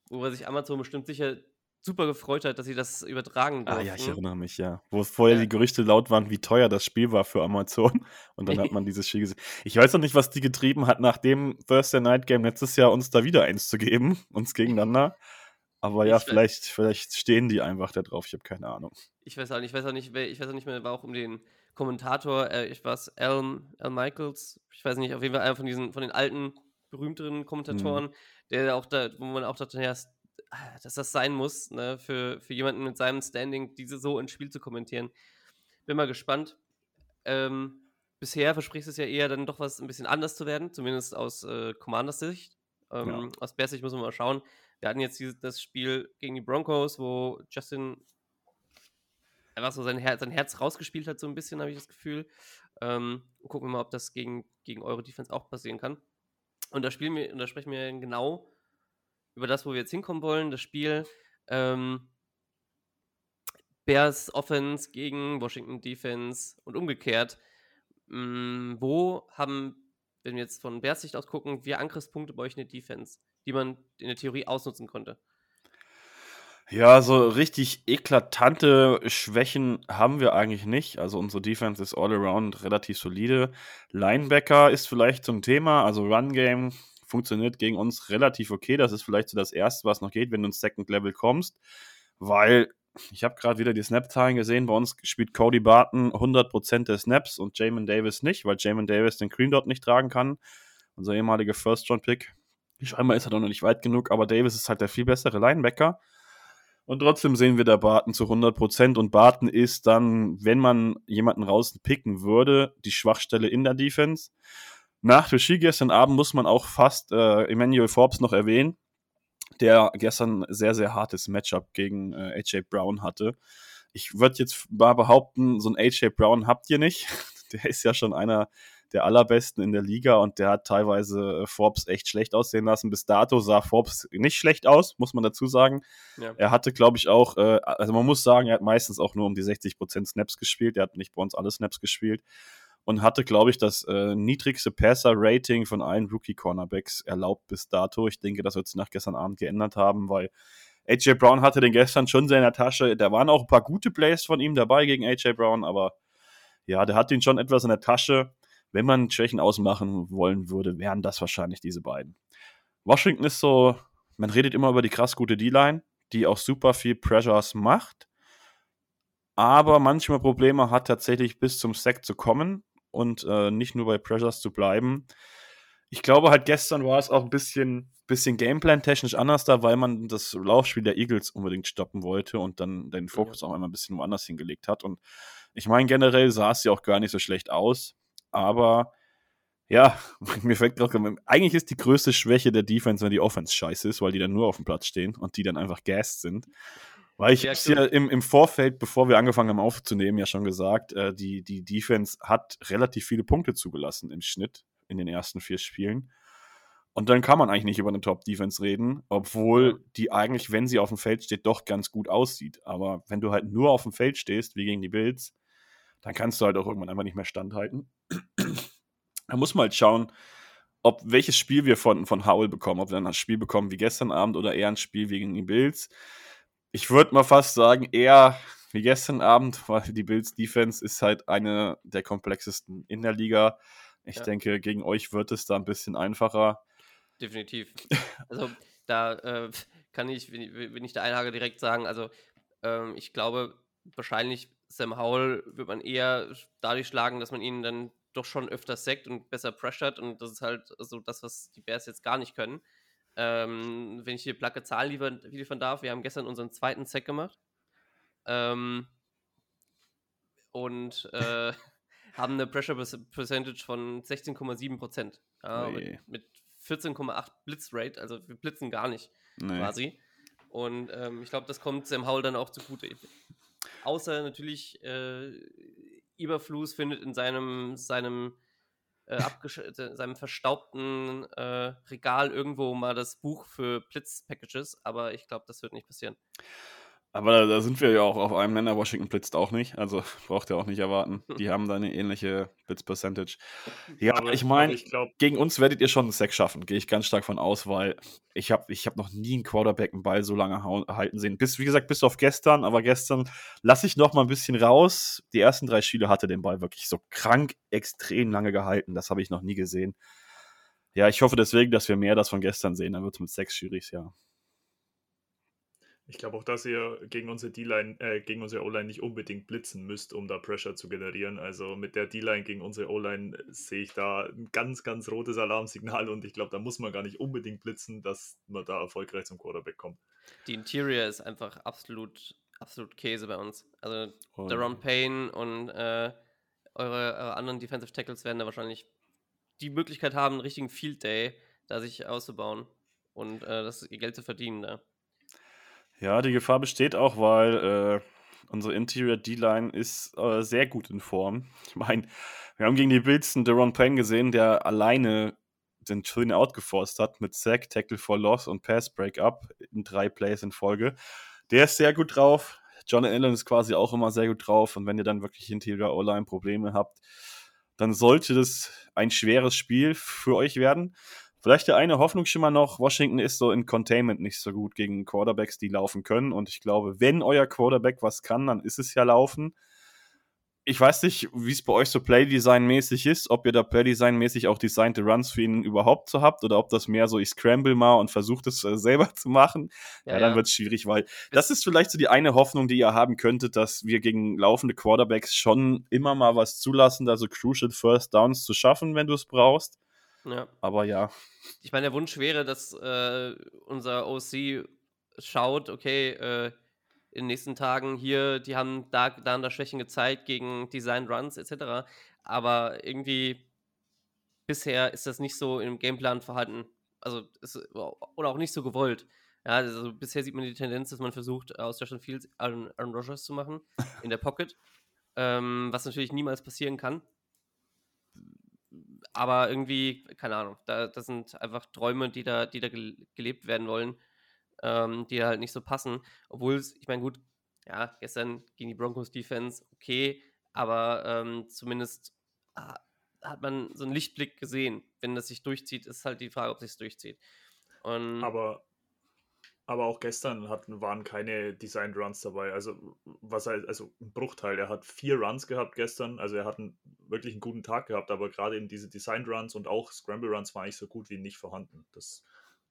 worüber sich Amazon bestimmt sicher super gefreut hat, dass sie das übertragen durften. Ah ja, ich erinnere mich, ja. Wo es vorher ja. die Gerüchte laut waren, wie teuer das Spiel war für Amazon. Und dann hat man dieses Spiel gesehen. Ich weiß noch nicht, was die getrieben hat, nach dem Thursday Night Game letztes Jahr uns da wieder eins zu geben, uns gegeneinander. Aber ja, Ich vielleicht, vielleicht stehen die einfach da drauf, ich habe keine Ahnung. Ich weiß auch nicht, ich weiß auch nicht, ich weiß auch nicht mehr, war auch um den Kommentator, äh, ich weiß, Al, Al Michaels, ich weiß nicht, auf jeden Fall einer von diesen, von den alten, berühmteren Kommentatoren, der auch da, wo man auch dachte, ja, ah, dass das sein muss, ne, für, für jemanden mit seinem Standing, diese so ins Spiel zu kommentieren. Bin mal gespannt. Ähm, bisher verspricht es ja eher dann doch was ein bisschen anders zu werden, zumindest aus äh, Commanders Sicht. Ähm, Ja. Aus Bears Sicht muss man mal schauen. Wir hatten jetzt dieses, das Spiel gegen die Broncos, wo Justin einfach so sein, Her sein Herz rausgespielt hat, so ein bisschen, habe ich das Gefühl. Ähm, gucken wir mal, ob das gegen, gegen eure Defense auch passieren kann. Und da spielen wir, und da sprechen wir genau über das, wo wir jetzt hinkommen wollen. Das Spiel ähm, Bears Offense gegen Washington Defense und umgekehrt. Mm, wo haben, wenn wir jetzt von Bears Sicht aus gucken, wir Angriffspunkte bei euch in der Defense, die man in der Theorie ausnutzen konnte? Ja, so richtig eklatante Schwächen haben wir eigentlich nicht. Also unsere Defense ist all around relativ solide. Linebacker ist vielleicht zum Thema. Also Run Game funktioniert gegen uns relativ okay. Das ist vielleicht so das Erste, was noch geht, wenn du ins Second Level kommst. Weil ich habe gerade wieder die Snap-Zahlen gesehen. Bei uns spielt Cody Barton 100% der Snaps und Jamin Davis nicht, weil Jamin Davis den Green Dot nicht tragen kann. Unser ehemaliger First-Round-Pick. Scheinbar ist er doch noch nicht weit genug, aber Davis ist halt der viel bessere Linebacker. Und trotzdem sehen wir da Barton zu 100% und Barton ist dann, wenn man jemanden rauspicken würde, die Schwachstelle in der Defense. Nach Spiel gestern Abend muss man auch fast äh, Emmanuel Forbes noch erwähnen, der gestern sehr, sehr hartes Matchup gegen äh, AJ Brown hatte. Ich würde jetzt mal behaupten, so ein AJ Brown habt ihr nicht. Der ist ja schon einer der allerbesten in der Liga und der hat teilweise äh, Forbes echt schlecht aussehen lassen. Bis dato sah Forbes nicht schlecht aus, muss man dazu sagen. Ja. Er hatte, glaube ich, auch, äh, also man muss sagen, er hat meistens auch nur um die 60% Snaps gespielt. Er hat nicht bei uns alle Snaps gespielt. Und hatte, glaube ich, das äh, niedrigste Passer-Rating von allen Rookie-Cornerbacks erlaubt bis dato. Ich denke, das wird sich nach gestern Abend geändert haben, weil AJ Brown hatte den gestern schon sehr in der Tasche. Da waren auch ein paar gute Plays von ihm dabei gegen AJ Brown, aber ja, der hat ihn schon etwas in der Tasche. Wenn man Schwächen ausmachen wollen würde, wären das wahrscheinlich diese beiden. Washington ist so, man redet immer über die krass gute D-Line, die auch super viel Pressures macht, aber manchmal Probleme hat, tatsächlich bis zum Sack zu kommen und äh, nicht nur bei Pressures zu bleiben. Ich glaube halt, gestern war es auch ein bisschen, bisschen Gameplan-technisch anders da, weil man das Laufspiel der Eagles unbedingt stoppen wollte und dann den Fokus auch einmal ein bisschen woanders hingelegt hat. Und ich meine, generell sah es ja auch gar nicht so schlecht aus, aber ja, mir fällt gerade, eigentlich ist die größte Schwäche der Defense, wenn die Offense scheiße ist, weil die dann nur auf dem Platz stehen und die dann einfach gassed sind. Weil ich Ja, ja im, im Vorfeld, bevor wir angefangen haben aufzunehmen, ja schon gesagt, äh, die, die Defense hat relativ viele Punkte zugelassen im Schnitt in den ersten vier Spielen. Und dann kann man eigentlich nicht über eine Top-Defense reden, obwohl die eigentlich, wenn sie auf dem Feld steht, doch ganz gut aussieht. Aber wenn du halt nur auf dem Feld stehst, wie gegen die Bills, dann kannst du halt auch irgendwann einfach nicht mehr standhalten. da muss man halt schauen, ob welches Spiel wir von, von Howell bekommen, ob wir dann ein Spiel bekommen wie gestern Abend oder eher ein Spiel wie gegen die Bills. Ich würde mal fast sagen, eher wie gestern Abend, weil die Bills Defense ist halt eine der komplexesten in der Liga. Ich Ja. denke, gegen euch wird es da ein bisschen einfacher. Definitiv. Also da äh, kann ich, wenn ich, wenn ich da einhage, direkt sagen, also ähm, ich glaube, wahrscheinlich Sam Howell wird man eher dadurch schlagen, dass man ihn dann doch schon öfter sackt und besser pressured und das ist halt so das, was die Bears jetzt gar nicht können. Ähm, wenn ich hier placke Zahlen liefern, liefern darf, wir haben gestern unseren zweiten Sack gemacht. Ähm, und äh, haben eine Pressure Percentage von 16,7 Prozent. Ja, mit, mit 14,8 Blitzrate, also wir blitzen gar nicht nee. quasi. Und ähm, ich glaube, das kommt Sam Howell dann auch zugute. Außer natürlich, äh, Überfluss findet in seinem, seinem, äh, seinem verstaubten äh, Regal irgendwo mal das Buch für Blitz-Packages, aber ich glaube, das wird nicht passieren. Aber da, da, sind wir ja auch auf einem Nenner. Washington blitzt auch nicht. Also braucht ihr auch nicht erwarten. Die haben da eine ähnliche Blitz-Percentage. Ja, aber ich meine, gegen uns werdet ihr schon einen Sack schaffen. Gehe ich ganz stark von aus, weil ich habe ich hab noch nie einen Quarterback einen Ball so lange halten sehen. Bis, wie gesagt, bis auf gestern. Aber gestern lasse ich noch mal ein bisschen raus. Die ersten drei Spiele hatte den Ball wirklich so krank extrem lange gehalten. Das habe ich noch nie gesehen. Ja, ich hoffe deswegen, dass wir mehr das von gestern sehen. Dann wird es mit sechs Schürigs, ja. Ich glaube auch, dass ihr gegen unsere D-Line, äh, gegen unsere O-Line nicht unbedingt blitzen müsst, um da Pressure zu generieren. Also mit der D-Line gegen unsere O-Line sehe ich da ein ganz, ganz rotes Alarmsignal und ich glaube, da muss man gar nicht unbedingt blitzen, dass man da erfolgreich zum Quarterback kommt. Die Interior ist einfach absolut, absolut Käse bei uns. Also oh. Daron Payne und äh, eure, eure anderen Defensive Tackles werden da wahrscheinlich die Möglichkeit haben, einen richtigen Field Day da sich auszubauen und äh, das ihr Geld zu verdienen da. Ja, die Gefahr besteht auch, weil äh, unsere Interior D-Line ist äh, sehr gut in Form. Ich meine, wir haben gegen die Bills einen Deron Payne gesehen, der alleine den Trillion outgeforst hat mit Sack, Tackle for Loss und Pass Breakup in drei Plays in Folge. Der ist sehr gut drauf. John Allen ist quasi auch immer sehr gut drauf. Und wenn ihr dann wirklich Interior O-Line Probleme habt, dann sollte das ein schweres Spiel für euch werden. Vielleicht der eine Hoffnungsschimmer noch, Washington ist so in Containment nicht so gut gegen Quarterbacks, die laufen können. Und ich glaube, wenn euer Quarterback was kann, dann ist es ja laufen. Ich weiß nicht, wie es bei euch so Playdesign-mäßig ist, ob ihr da Playdesign-mäßig auch designte Runs für ihn überhaupt so habt oder ob das mehr so, ich scramble mal und versuche das äh, selber zu machen. Ja, ja dann ja. wird es schwierig, weil das ist vielleicht so die eine Hoffnung, die ihr haben könntet, dass wir gegen laufende Quarterbacks schon immer mal was zulassen, also Crucial First Downs zu schaffen, wenn du es brauchst. Ja. Aber ja. Ich meine, der Wunsch wäre, dass äh, unser OC schaut, okay, äh, in den nächsten Tagen hier, die haben da, da und da Schwächen gezeigt gegen Design Runs etc. Aber irgendwie bisher ist das nicht so im Gameplan vorhanden. Also, ist, oder auch nicht so gewollt. Ja, also bisher sieht man die Tendenz, dass man versucht, aus Justin Fields Aaron, Aaron Rodgers zu machen in der Pocket. Ähm, was natürlich niemals passieren kann aber irgendwie, keine Ahnung, da, das sind einfach Träume, die da, die da gelebt werden wollen, ähm, die da halt nicht so passen. Obwohl es, ich meine, gut, ja, gestern gegen die Broncos Defense, okay, aber ähm, zumindest ah, hat man so einen Lichtblick gesehen. Wenn das sich durchzieht, ist halt die Frage, ob sich durchzieht. Und aber aber auch gestern hatten, waren keine Designed Runs dabei. Also, was halt, also ein Bruchteil. Er hat vier Runs gehabt gestern. Also er hat einen, wirklich einen guten Tag gehabt, aber gerade eben diese Designed Runs und auch Scramble Runs waren eigentlich so gut wie nicht vorhanden. Das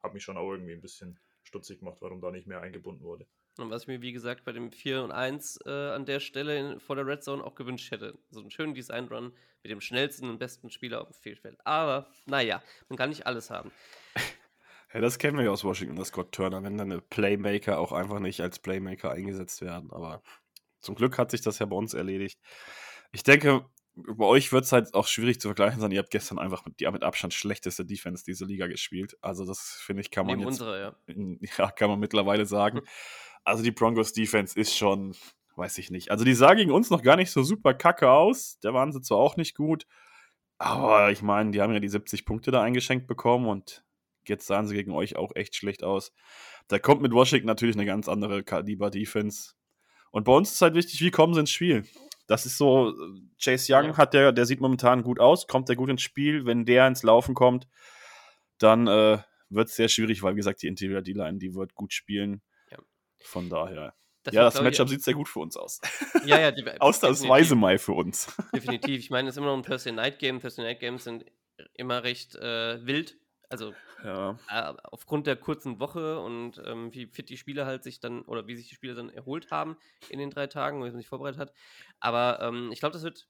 hat mich schon auch irgendwie ein bisschen stutzig gemacht, warum da nicht mehr eingebunden wurde. Und was ich mir, wie gesagt, bei dem 4 und 1 äh, an der Stelle in, vor der Red Zone auch gewünscht hätte. So einen schönen Design Run mit dem schnellsten und besten Spieler auf dem Fehlfeld. Aber, naja, man kann nicht alles haben. Ja, das kennen wir ja aus Washington, das Scott Turner, wenn dann Playmaker auch einfach nicht als Playmaker eingesetzt werden. Aber zum Glück hat sich das ja bei uns erledigt. Ich denke, bei euch wird es halt auch schwierig zu vergleichen sein. Ihr habt gestern einfach mit, die mit Abstand schlechteste Defense dieser Liga gespielt. Also, das finde ich, kann man Neben jetzt. Unsere, ja. In, ja, kann man mittlerweile sagen. Also, die Broncos Defense ist schon, weiß ich nicht. Also, die sah gegen uns noch gar nicht so super kacke aus. Da waren sie zwar auch nicht gut. Aber ich meine, die haben ja die 70 Punkte da eingeschenkt bekommen und Jetzt sahen sie gegen euch auch echt schlecht aus. Da kommt mit Washington natürlich eine ganz andere Kaliber-Defense. Und bei uns ist halt wichtig, wie kommen sie ins Spiel? Das ist so, Chase Young hat der, der sieht momentan gut aus, kommt der gut ins Spiel. Wenn der ins Laufen kommt, dann äh, wird es sehr schwierig, weil wie gesagt, die Interior D-Line, die wird gut spielen. Ja. Von daher. Das ja, das Matchup sieht sehr gut für uns aus. Ja, ja. Ausnahmsweise mal für uns. Definitiv. Ich meine, es ist immer noch ein Thursday Night Game. Thursday Night Games sind immer recht äh, wild. Also ja. äh, aufgrund der kurzen Woche und ähm, wie fit die Spieler halt sich dann oder wie sich die Spieler dann erholt haben in den drei Tagen, wie man sich vorbereitet hat. Aber ähm, ich glaube, das wird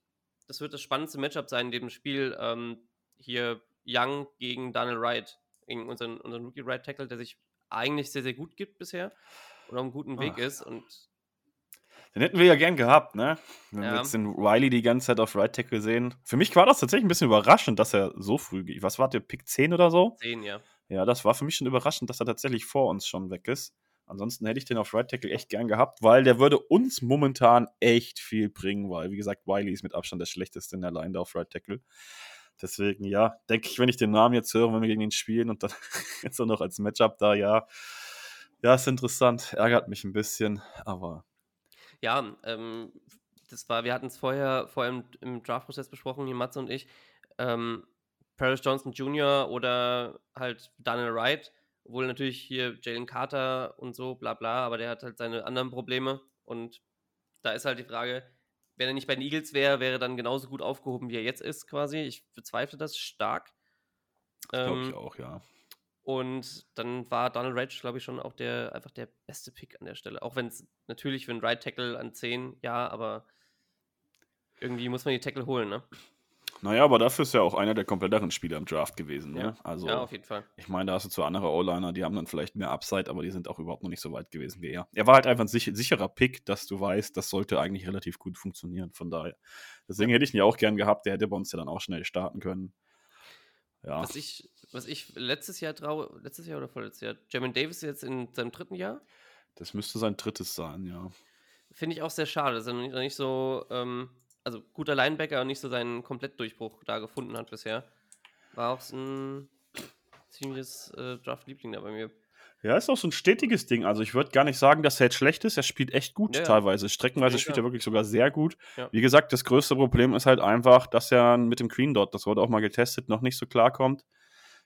das wird das spannendste Matchup sein in dem Spiel. Ähm, hier Young gegen Daniel Wright, gegen unseren, unseren Rookie Right Tackle, der sich eigentlich sehr, sehr gut gibt bisher und auf einem guten Weg Ach. ist. Und Den hätten wir ja gern gehabt, ne? Wenn wir Ja. jetzt den Riley die ganze Zeit auf Right Tackle sehen. Für mich war das tatsächlich ein bisschen überraschend, dass er so früh geht. Was war der Pick 10 oder so? sehen, ja. Ja, das war für mich schon überraschend, dass er tatsächlich vor uns schon weg ist. Ansonsten hätte ich den auf Right Tackle echt gern gehabt, weil der würde uns momentan echt viel bringen, weil, wie gesagt, Wiley ist mit Abstand der schlechteste in der Line da auf Right Tackle. Deswegen, ja, denke ich, wenn ich den Namen jetzt höre, wenn wir gegen ihn spielen und dann jetzt auch noch als Matchup da, ja, ja, ist interessant. Ärgert mich ein bisschen, aber Ja, ähm, das war, wir hatten es vorher, vorher im, im Draft-Prozess besprochen, hier Matze und ich. Ähm, Paris Johnson Jr. oder halt Daniel Wright, obwohl natürlich hier Jalen Carter und so, bla bla, aber der hat halt seine anderen Probleme. Und da ist halt die Frage, wenn er nicht bei den Eagles wäre, wäre er dann genauso gut aufgehoben, wie er jetzt ist, quasi. Ich bezweifle das stark. glaube ich Ähm, auch, ja. Und dann war Donald Rage, glaube ich, schon auch der einfach der beste Pick an der Stelle. Auch wenn es natürlich einen Right Tackle an 10, ja, aber irgendwie muss man die Tackle holen, ne? Naja, aber dafür ist ja auch einer der kompletteren Spieler im Draft gewesen. Ne? Ja. Also, ja, auf jeden Fall. ich meine, da hast du zwar andere O-Liner, die haben dann vielleicht mehr Upside, aber die sind auch überhaupt noch nicht so weit gewesen wie er. Er war halt einfach ein sich sicherer Pick, dass du weißt, das sollte eigentlich relativ gut funktionieren. Von daher. Deswegen hätte ich ihn ja auch gern gehabt. Der hätte bei uns ja dann auch schnell starten können. Ja. Was ich, was ich letztes Jahr traue, letztes Jahr oder vorletztes Jahr, Jamin Davis ist jetzt in seinem dritten Jahr. Das müsste sein drittes sein, ja. Finde ich auch sehr schade, dass er noch nicht, noch nicht so, ähm, also guter Linebacker und nicht so seinen Komplettdurchbruch da gefunden hat bisher. War auch so ein ziemliches äh, Draft-Liebling da bei mir. Ja, ist auch so ein stetiges Ding. Also ich würde gar nicht sagen, dass er jetzt schlecht ist. Er spielt echt gut Ja, teilweise. Streckenweise Ja, spielt er wirklich sogar sehr gut. Ja. Wie gesagt, das größte Problem ist halt einfach, dass er mit dem Green Dot, das wurde auch mal getestet, noch nicht so klarkommt.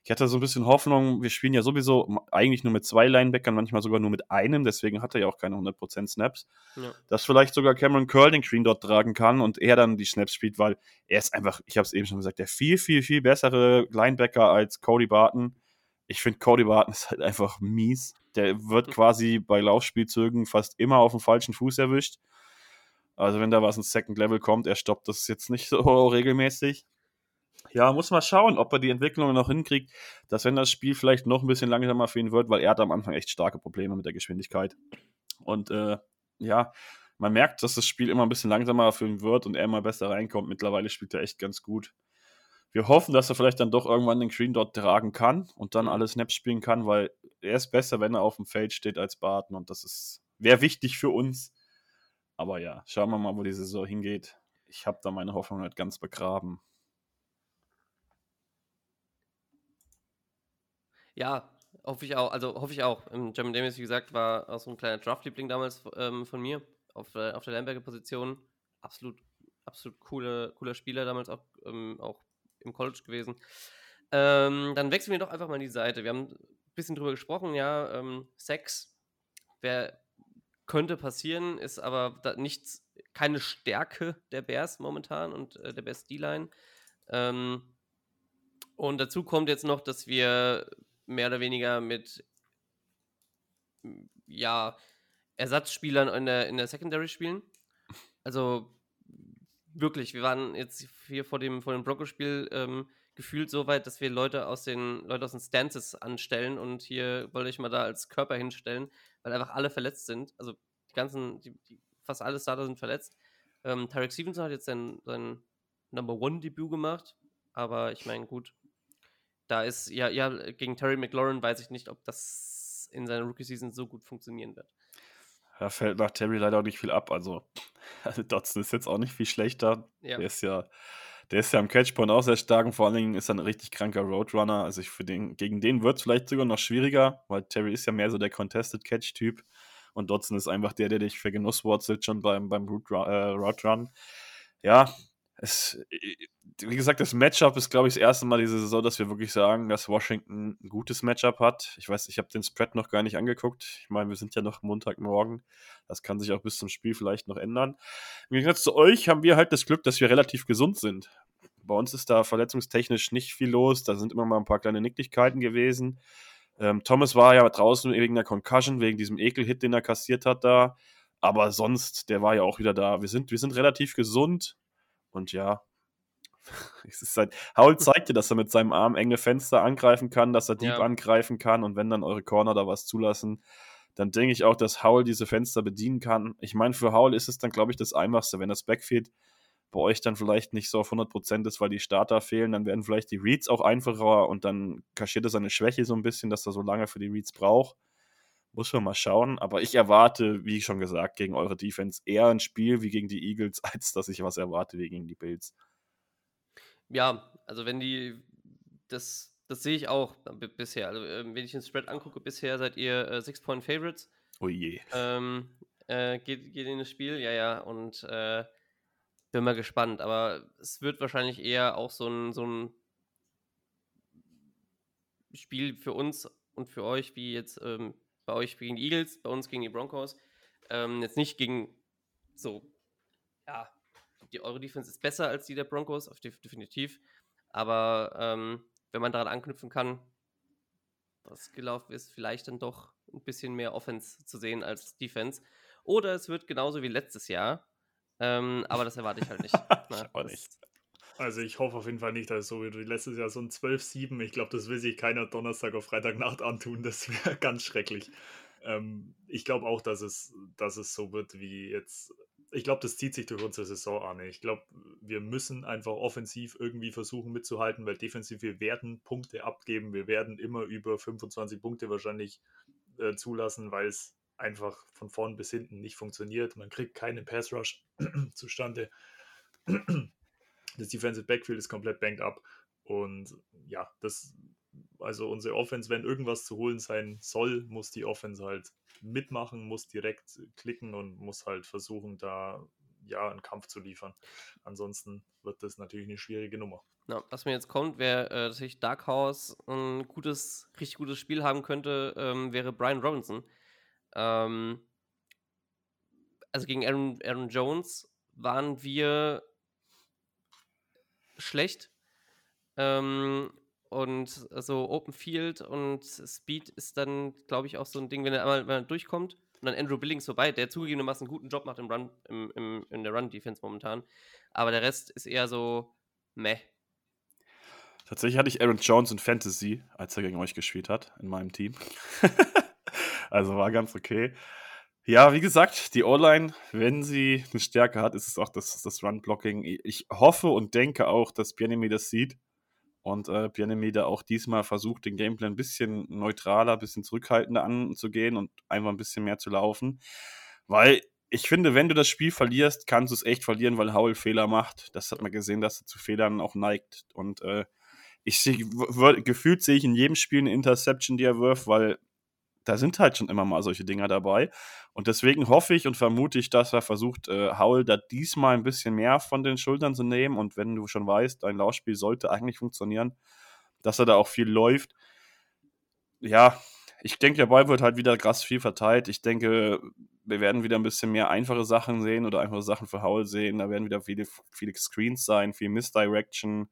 Ich hatte so ein bisschen Hoffnung, wir spielen ja sowieso eigentlich nur mit zwei Linebackern, manchmal sogar nur mit einem, deswegen hat er ja auch keine 100% Snaps. Ja. Dass vielleicht sogar Cameron Curl den Green Dot tragen kann und er dann die Snaps spielt, weil er ist einfach, ich habe es eben schon gesagt, der viel, viel, viel bessere Linebacker als Cody Barton. Ich finde, Cody Barton ist halt einfach mies. Der wird quasi bei Laufspielzügen fast immer auf dem falschen Fuß erwischt. Also wenn da was ins Second Level kommt, er stoppt das jetzt nicht so regelmäßig. Ja, muss mal schauen, ob er die Entwicklung noch hinkriegt, dass wenn das Spiel vielleicht noch ein bisschen langsamer für ihn wird, weil er hat am Anfang echt starke Probleme mit der Geschwindigkeit. Und äh, ja, man merkt, dass das Spiel immer ein bisschen langsamer für ihn wird und er immer besser reinkommt. Mittlerweile spielt er echt ganz gut. Wir hoffen, dass er vielleicht dann doch irgendwann den Green Dot tragen kann und dann alle Snaps spielen kann, weil er ist besser, wenn er auf dem Feld steht als Barton und das ist wäre wichtig für uns. Aber ja, schauen wir mal, wo die Saison hingeht. Ich habe da meine Hoffnung halt ganz begraben. Ja, hoffe ich auch. Also hoffe ich auch. Ähm, Jamin Davis, wie gesagt, war auch so ein kleiner Draft-Liebling damals ähm, von mir auf, äh, auf der Lamberger-Position. Absolut, absolut coole, cooler Spieler damals auch, ähm, auch im College gewesen. Ähm, dann wechseln wir doch einfach mal die Seite. Wir haben ein bisschen drüber gesprochen, ja. Ähm, Sex wer, könnte passieren, ist aber nichts, keine Stärke der Bears momentan und äh, der Bears D-Line. Ähm, und dazu kommt jetzt noch, dass wir mehr oder weniger mit ja, Ersatzspielern in der, in der Secondary spielen. Also wirklich, wir waren jetzt hier vor dem, vor dem Broncos-Spiel ähm, gefühlt so weit, dass wir Leute aus den Leute aus den Stances anstellen und hier wollte ich mal da als Körper hinstellen, weil einfach alle verletzt sind. Also die ganzen, die, die, fast alle Starter sind verletzt. Ähm, Tarek Stevenson hat jetzt sein, sein Number One-Debüt gemacht, aber ich meine, gut, da ist, ja, ja, gegen Terry McLaurin weiß ich nicht, ob das in seiner Rookie-Season so gut funktionieren wird. Da fällt nach Terry leider auch nicht viel ab. Also, also Dotson ist jetzt auch nicht viel schlechter. Ja. Der ist ja, der ist ja am Catchpoint auch sehr stark und vor allen Dingen ist er ein richtig kranker Roadrunner. Also ich für den, gegen den wird es vielleicht sogar noch schwieriger, weil Terry ist ja mehr so der Contested Catch-Typ und Dotson ist einfach der, der dich für Genuss wurzelt schon beim, beim Run- äh, Route Run. Ja, es, wie gesagt, das Matchup ist, glaube ich, das erste Mal diese Saison, dass wir wirklich sagen, dass Washington ein gutes Matchup hat. Ich weiß, ich habe den Spread noch gar nicht angeguckt. Ich meine, wir sind ja noch Montagmorgen. Das kann sich auch bis zum Spiel vielleicht noch ändern. Im Gegensatz zu euch haben wir halt das Glück, dass wir relativ gesund sind. Bei uns ist da verletzungstechnisch nicht viel los. Da sind immer mal ein paar kleine Nicklichkeiten gewesen. Ähm, Thomas war ja draußen wegen der Concussion, wegen diesem Ekelhit, den er kassiert hat da. Aber sonst, der war ja auch wieder da. Wir sind, wir sind relativ gesund. Und ja, es ist halt, Howell zeigt dir, dass er mit seinem Arm enge Fenster angreifen kann, dass er Deep Ja. angreifen kann und wenn dann eure Corner da was zulassen, dann denke ich auch, dass Howell diese Fenster bedienen kann. Ich meine, für Howell ist es dann, glaube ich, das Einfachste, wenn das Backfield bei euch dann vielleicht nicht so auf 100% ist, weil die Starter fehlen, dann werden vielleicht die Reads auch einfacher und dann kaschiert er seine Schwäche so ein bisschen, dass er so lange für die Reads braucht. Muss man mal schauen. Aber ich erwarte, wie schon gesagt, gegen eure Defense eher ein Spiel wie gegen die Eagles, als dass ich was erwarte wie gegen die Bills. Ja, also wenn die, das, das sehe ich auch bisher. Also ähm, wenn ich den Spread angucke, bisher seid ihr äh, Six-Point-Favorites. Oh je. Ähm, äh, geht, geht in das Spiel, ja, ja, und äh, bin mal gespannt. Aber es wird wahrscheinlich eher auch so ein, so ein Spiel für uns und für euch, wie jetzt ähm, bei euch gegen die Eagles, bei uns gegen die Broncos. Ähm, jetzt nicht gegen so, ja, die, eure Defense ist besser als die der Broncos, definitiv. Aber ähm, wenn man daran anknüpfen kann, was gelaufen ist, vielleicht dann doch ein bisschen mehr Offense zu sehen als Defense. Oder es wird genauso wie letztes Jahr. Ähm, aber das erwarte ich halt nicht. ne? auch nicht. Also ich hoffe auf jeden Fall nicht, dass es so wie letztes Jahr so ein 12-7. Ich glaube, das will sich keiner Donnerstag auf Freitagnacht antun. Das wäre ganz schrecklich. Ähm, ich glaube auch, dass es, dass es so wird wie jetzt. Ich glaube, das zieht sich durch unsere Saison an. Ich glaube, wir müssen einfach offensiv irgendwie versuchen mitzuhalten, weil defensiv wir werden Punkte abgeben. Wir werden immer über 25 Punkte wahrscheinlich äh, zulassen, weil es einfach von vorn bis hinten nicht funktioniert. Man kriegt keinen Pass Rush zustande. Das Defensive Backfield ist komplett banked up. Und ja, das, also unsere Offense, wenn irgendwas zu holen sein soll, muss die Offense halt mitmachen, muss direkt klicken und muss halt versuchen, da ja einen Kampf zu liefern. Ansonsten wird das natürlich eine schwierige Nummer. Ja, was mir jetzt kommt, wäre äh, tatsächlich Dark Horse ein gutes, richtig gutes Spiel haben könnte, ähm, wäre Brian Robinson. Ähm, also gegen Aaron, Aaron Jones waren wir schlecht. Ähm, und so Open Field und Speed ist dann, glaube ich, auch so ein Ding, wenn er einmal wenn er durchkommt und dann Andrew Billings vorbei, der zugegebenermaßen einen guten Job macht im Run, im, im, in der Run-Defense momentan. Aber der Rest ist eher so meh. Tatsächlich hatte ich Aaron Jones in Fantasy, als er gegen euch gespielt hat, in meinem Team. also war ganz okay. Ja, wie gesagt, die O-Line, wenn sie eine Stärke hat, ist es auch das, das Run-Blocking. Ich hoffe und denke auch, dass Bienemy das sieht und äh, da auch diesmal versucht, den Gameplay ein bisschen neutraler, ein bisschen zurückhaltender anzugehen und einfach ein bisschen mehr zu laufen. Weil ich finde, wenn du das Spiel verlierst, kannst du es echt verlieren, weil Howell Fehler macht. Das hat man gesehen, dass er zu Fehlern auch neigt. Und äh, ich gefühlt sehe ich in jedem Spiel eine Interception, die er wirft, weil da sind halt schon immer mal solche Dinger dabei. Und deswegen hoffe ich und vermute ich, dass er versucht, äh, Howell da diesmal ein bisschen mehr von den Schultern zu nehmen. Und wenn du schon weißt, dein Laufspiel sollte eigentlich funktionieren, dass er da auch viel läuft. Ja, ich denke, der Ball wird halt wieder krass viel verteilt. Ich denke, wir werden wieder ein bisschen mehr einfache Sachen sehen oder einfache Sachen für Howell sehen. Da werden wieder viele, viele Screens sein, viel Misdirection.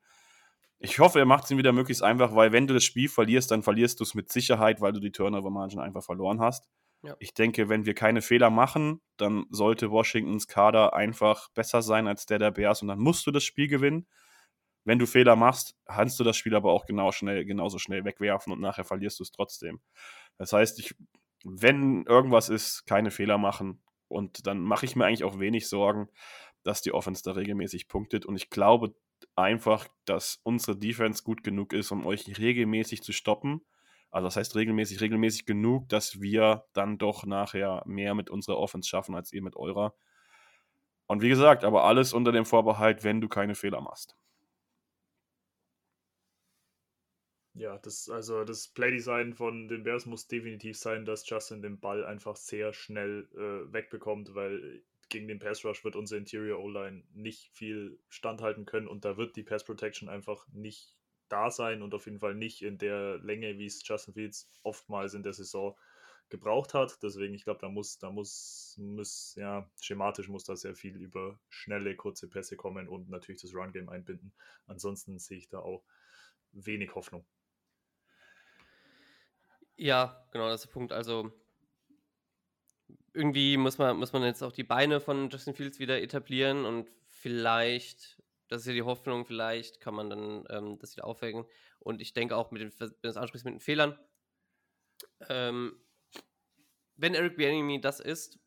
Ich hoffe, er macht es ihm wieder möglichst einfach, weil wenn du das Spiel verlierst, dann verlierst du es mit Sicherheit, weil du die Turnover-Margin einfach verloren hast. Ja. Ich denke, wenn wir keine Fehler machen, dann sollte Washingtons Kader einfach besser sein als der der Bears und dann musst du das Spiel gewinnen. Wenn du Fehler machst, kannst du das Spiel aber auch genau schnell, genauso schnell wegwerfen und nachher verlierst du es trotzdem. Das heißt, ich, wenn irgendwas ist, keine Fehler machen und dann mache ich mir eigentlich auch wenig Sorgen, dass die Offense da regelmäßig punktet und ich glaube einfach, dass unsere Defense gut genug ist, um euch regelmäßig zu stoppen. Also das heißt regelmäßig, regelmäßig genug, dass wir dann doch nachher mehr mit unserer Offense schaffen, als ihr mit eurer. Und wie gesagt, aber alles unter dem Vorbehalt, wenn du keine Fehler machst. Ja, das, also das Playdesign von den Bears muss definitiv sein, dass Justin den Ball einfach sehr schnell äh, wegbekommt, weil gegen den Pass Rush wird unsere Interior O-Line nicht viel standhalten können und da wird die Pass Protection einfach nicht da sein und auf jeden Fall nicht in der Länge, wie es Justin Fields oftmals in der Saison gebraucht hat. Deswegen, ich glaube, da muss, da muss, muss, ja, schematisch muss da sehr viel über schnelle, kurze Pässe kommen und natürlich das Run-Game einbinden. Ansonsten sehe ich da auch wenig Hoffnung. Ja, genau, das ist der Punkt. Also irgendwie muss man, muss man jetzt auch die Beine von Justin Fields wieder etablieren und vielleicht das ist ja die Hoffnung, vielleicht kann man dann ähm, das wieder aufwecken. Und ich denke auch mit den, wenn du mit den Fehlern, ähm, wenn Eric Bieniemy das ist,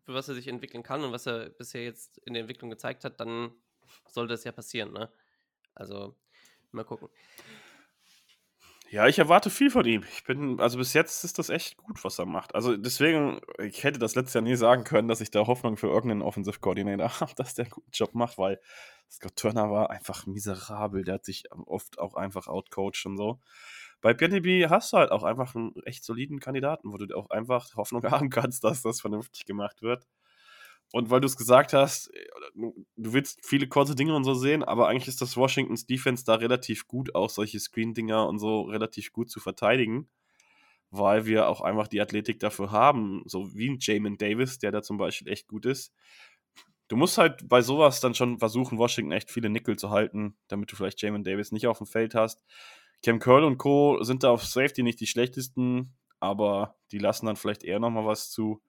für was er sich entwickeln kann und was er bisher jetzt in der Entwicklung gezeigt hat, dann sollte es ja passieren, ne? Also, mal gucken. Ja, ich erwarte viel von ihm. Ich bin, also bis jetzt ist das echt gut, was er macht. Also deswegen, ich hätte das letztes Jahr nie sagen können, dass ich da Hoffnung für irgendeinen Offensive Coordinator habe, dass der einen guten Job macht, weil Scott Turner war einfach miserabel. Der hat sich oft auch einfach outcoached und so. Bei PNB hast du halt auch einfach einen echt soliden Kandidaten, wo du auch einfach Hoffnung haben kannst, dass das vernünftig gemacht wird. Und weil du es gesagt hast, äh, du willst viele kurze Dinge und so sehen, aber eigentlich ist das Washingtons Defense da relativ gut, auch solche Screen-Dinger und so relativ gut zu verteidigen, weil wir auch einfach die Athletik dafür haben, so wie ein Jamin Davis, der da zum Beispiel echt gut ist. Du musst halt bei sowas dann schon versuchen, Washington echt viele Nickel zu halten, damit du vielleicht Jamin Davis nicht auf dem Feld hast. Cam Curl und Co. sind da auf Safety nicht die schlechtesten, aber die lassen dann vielleicht eher nochmal was zu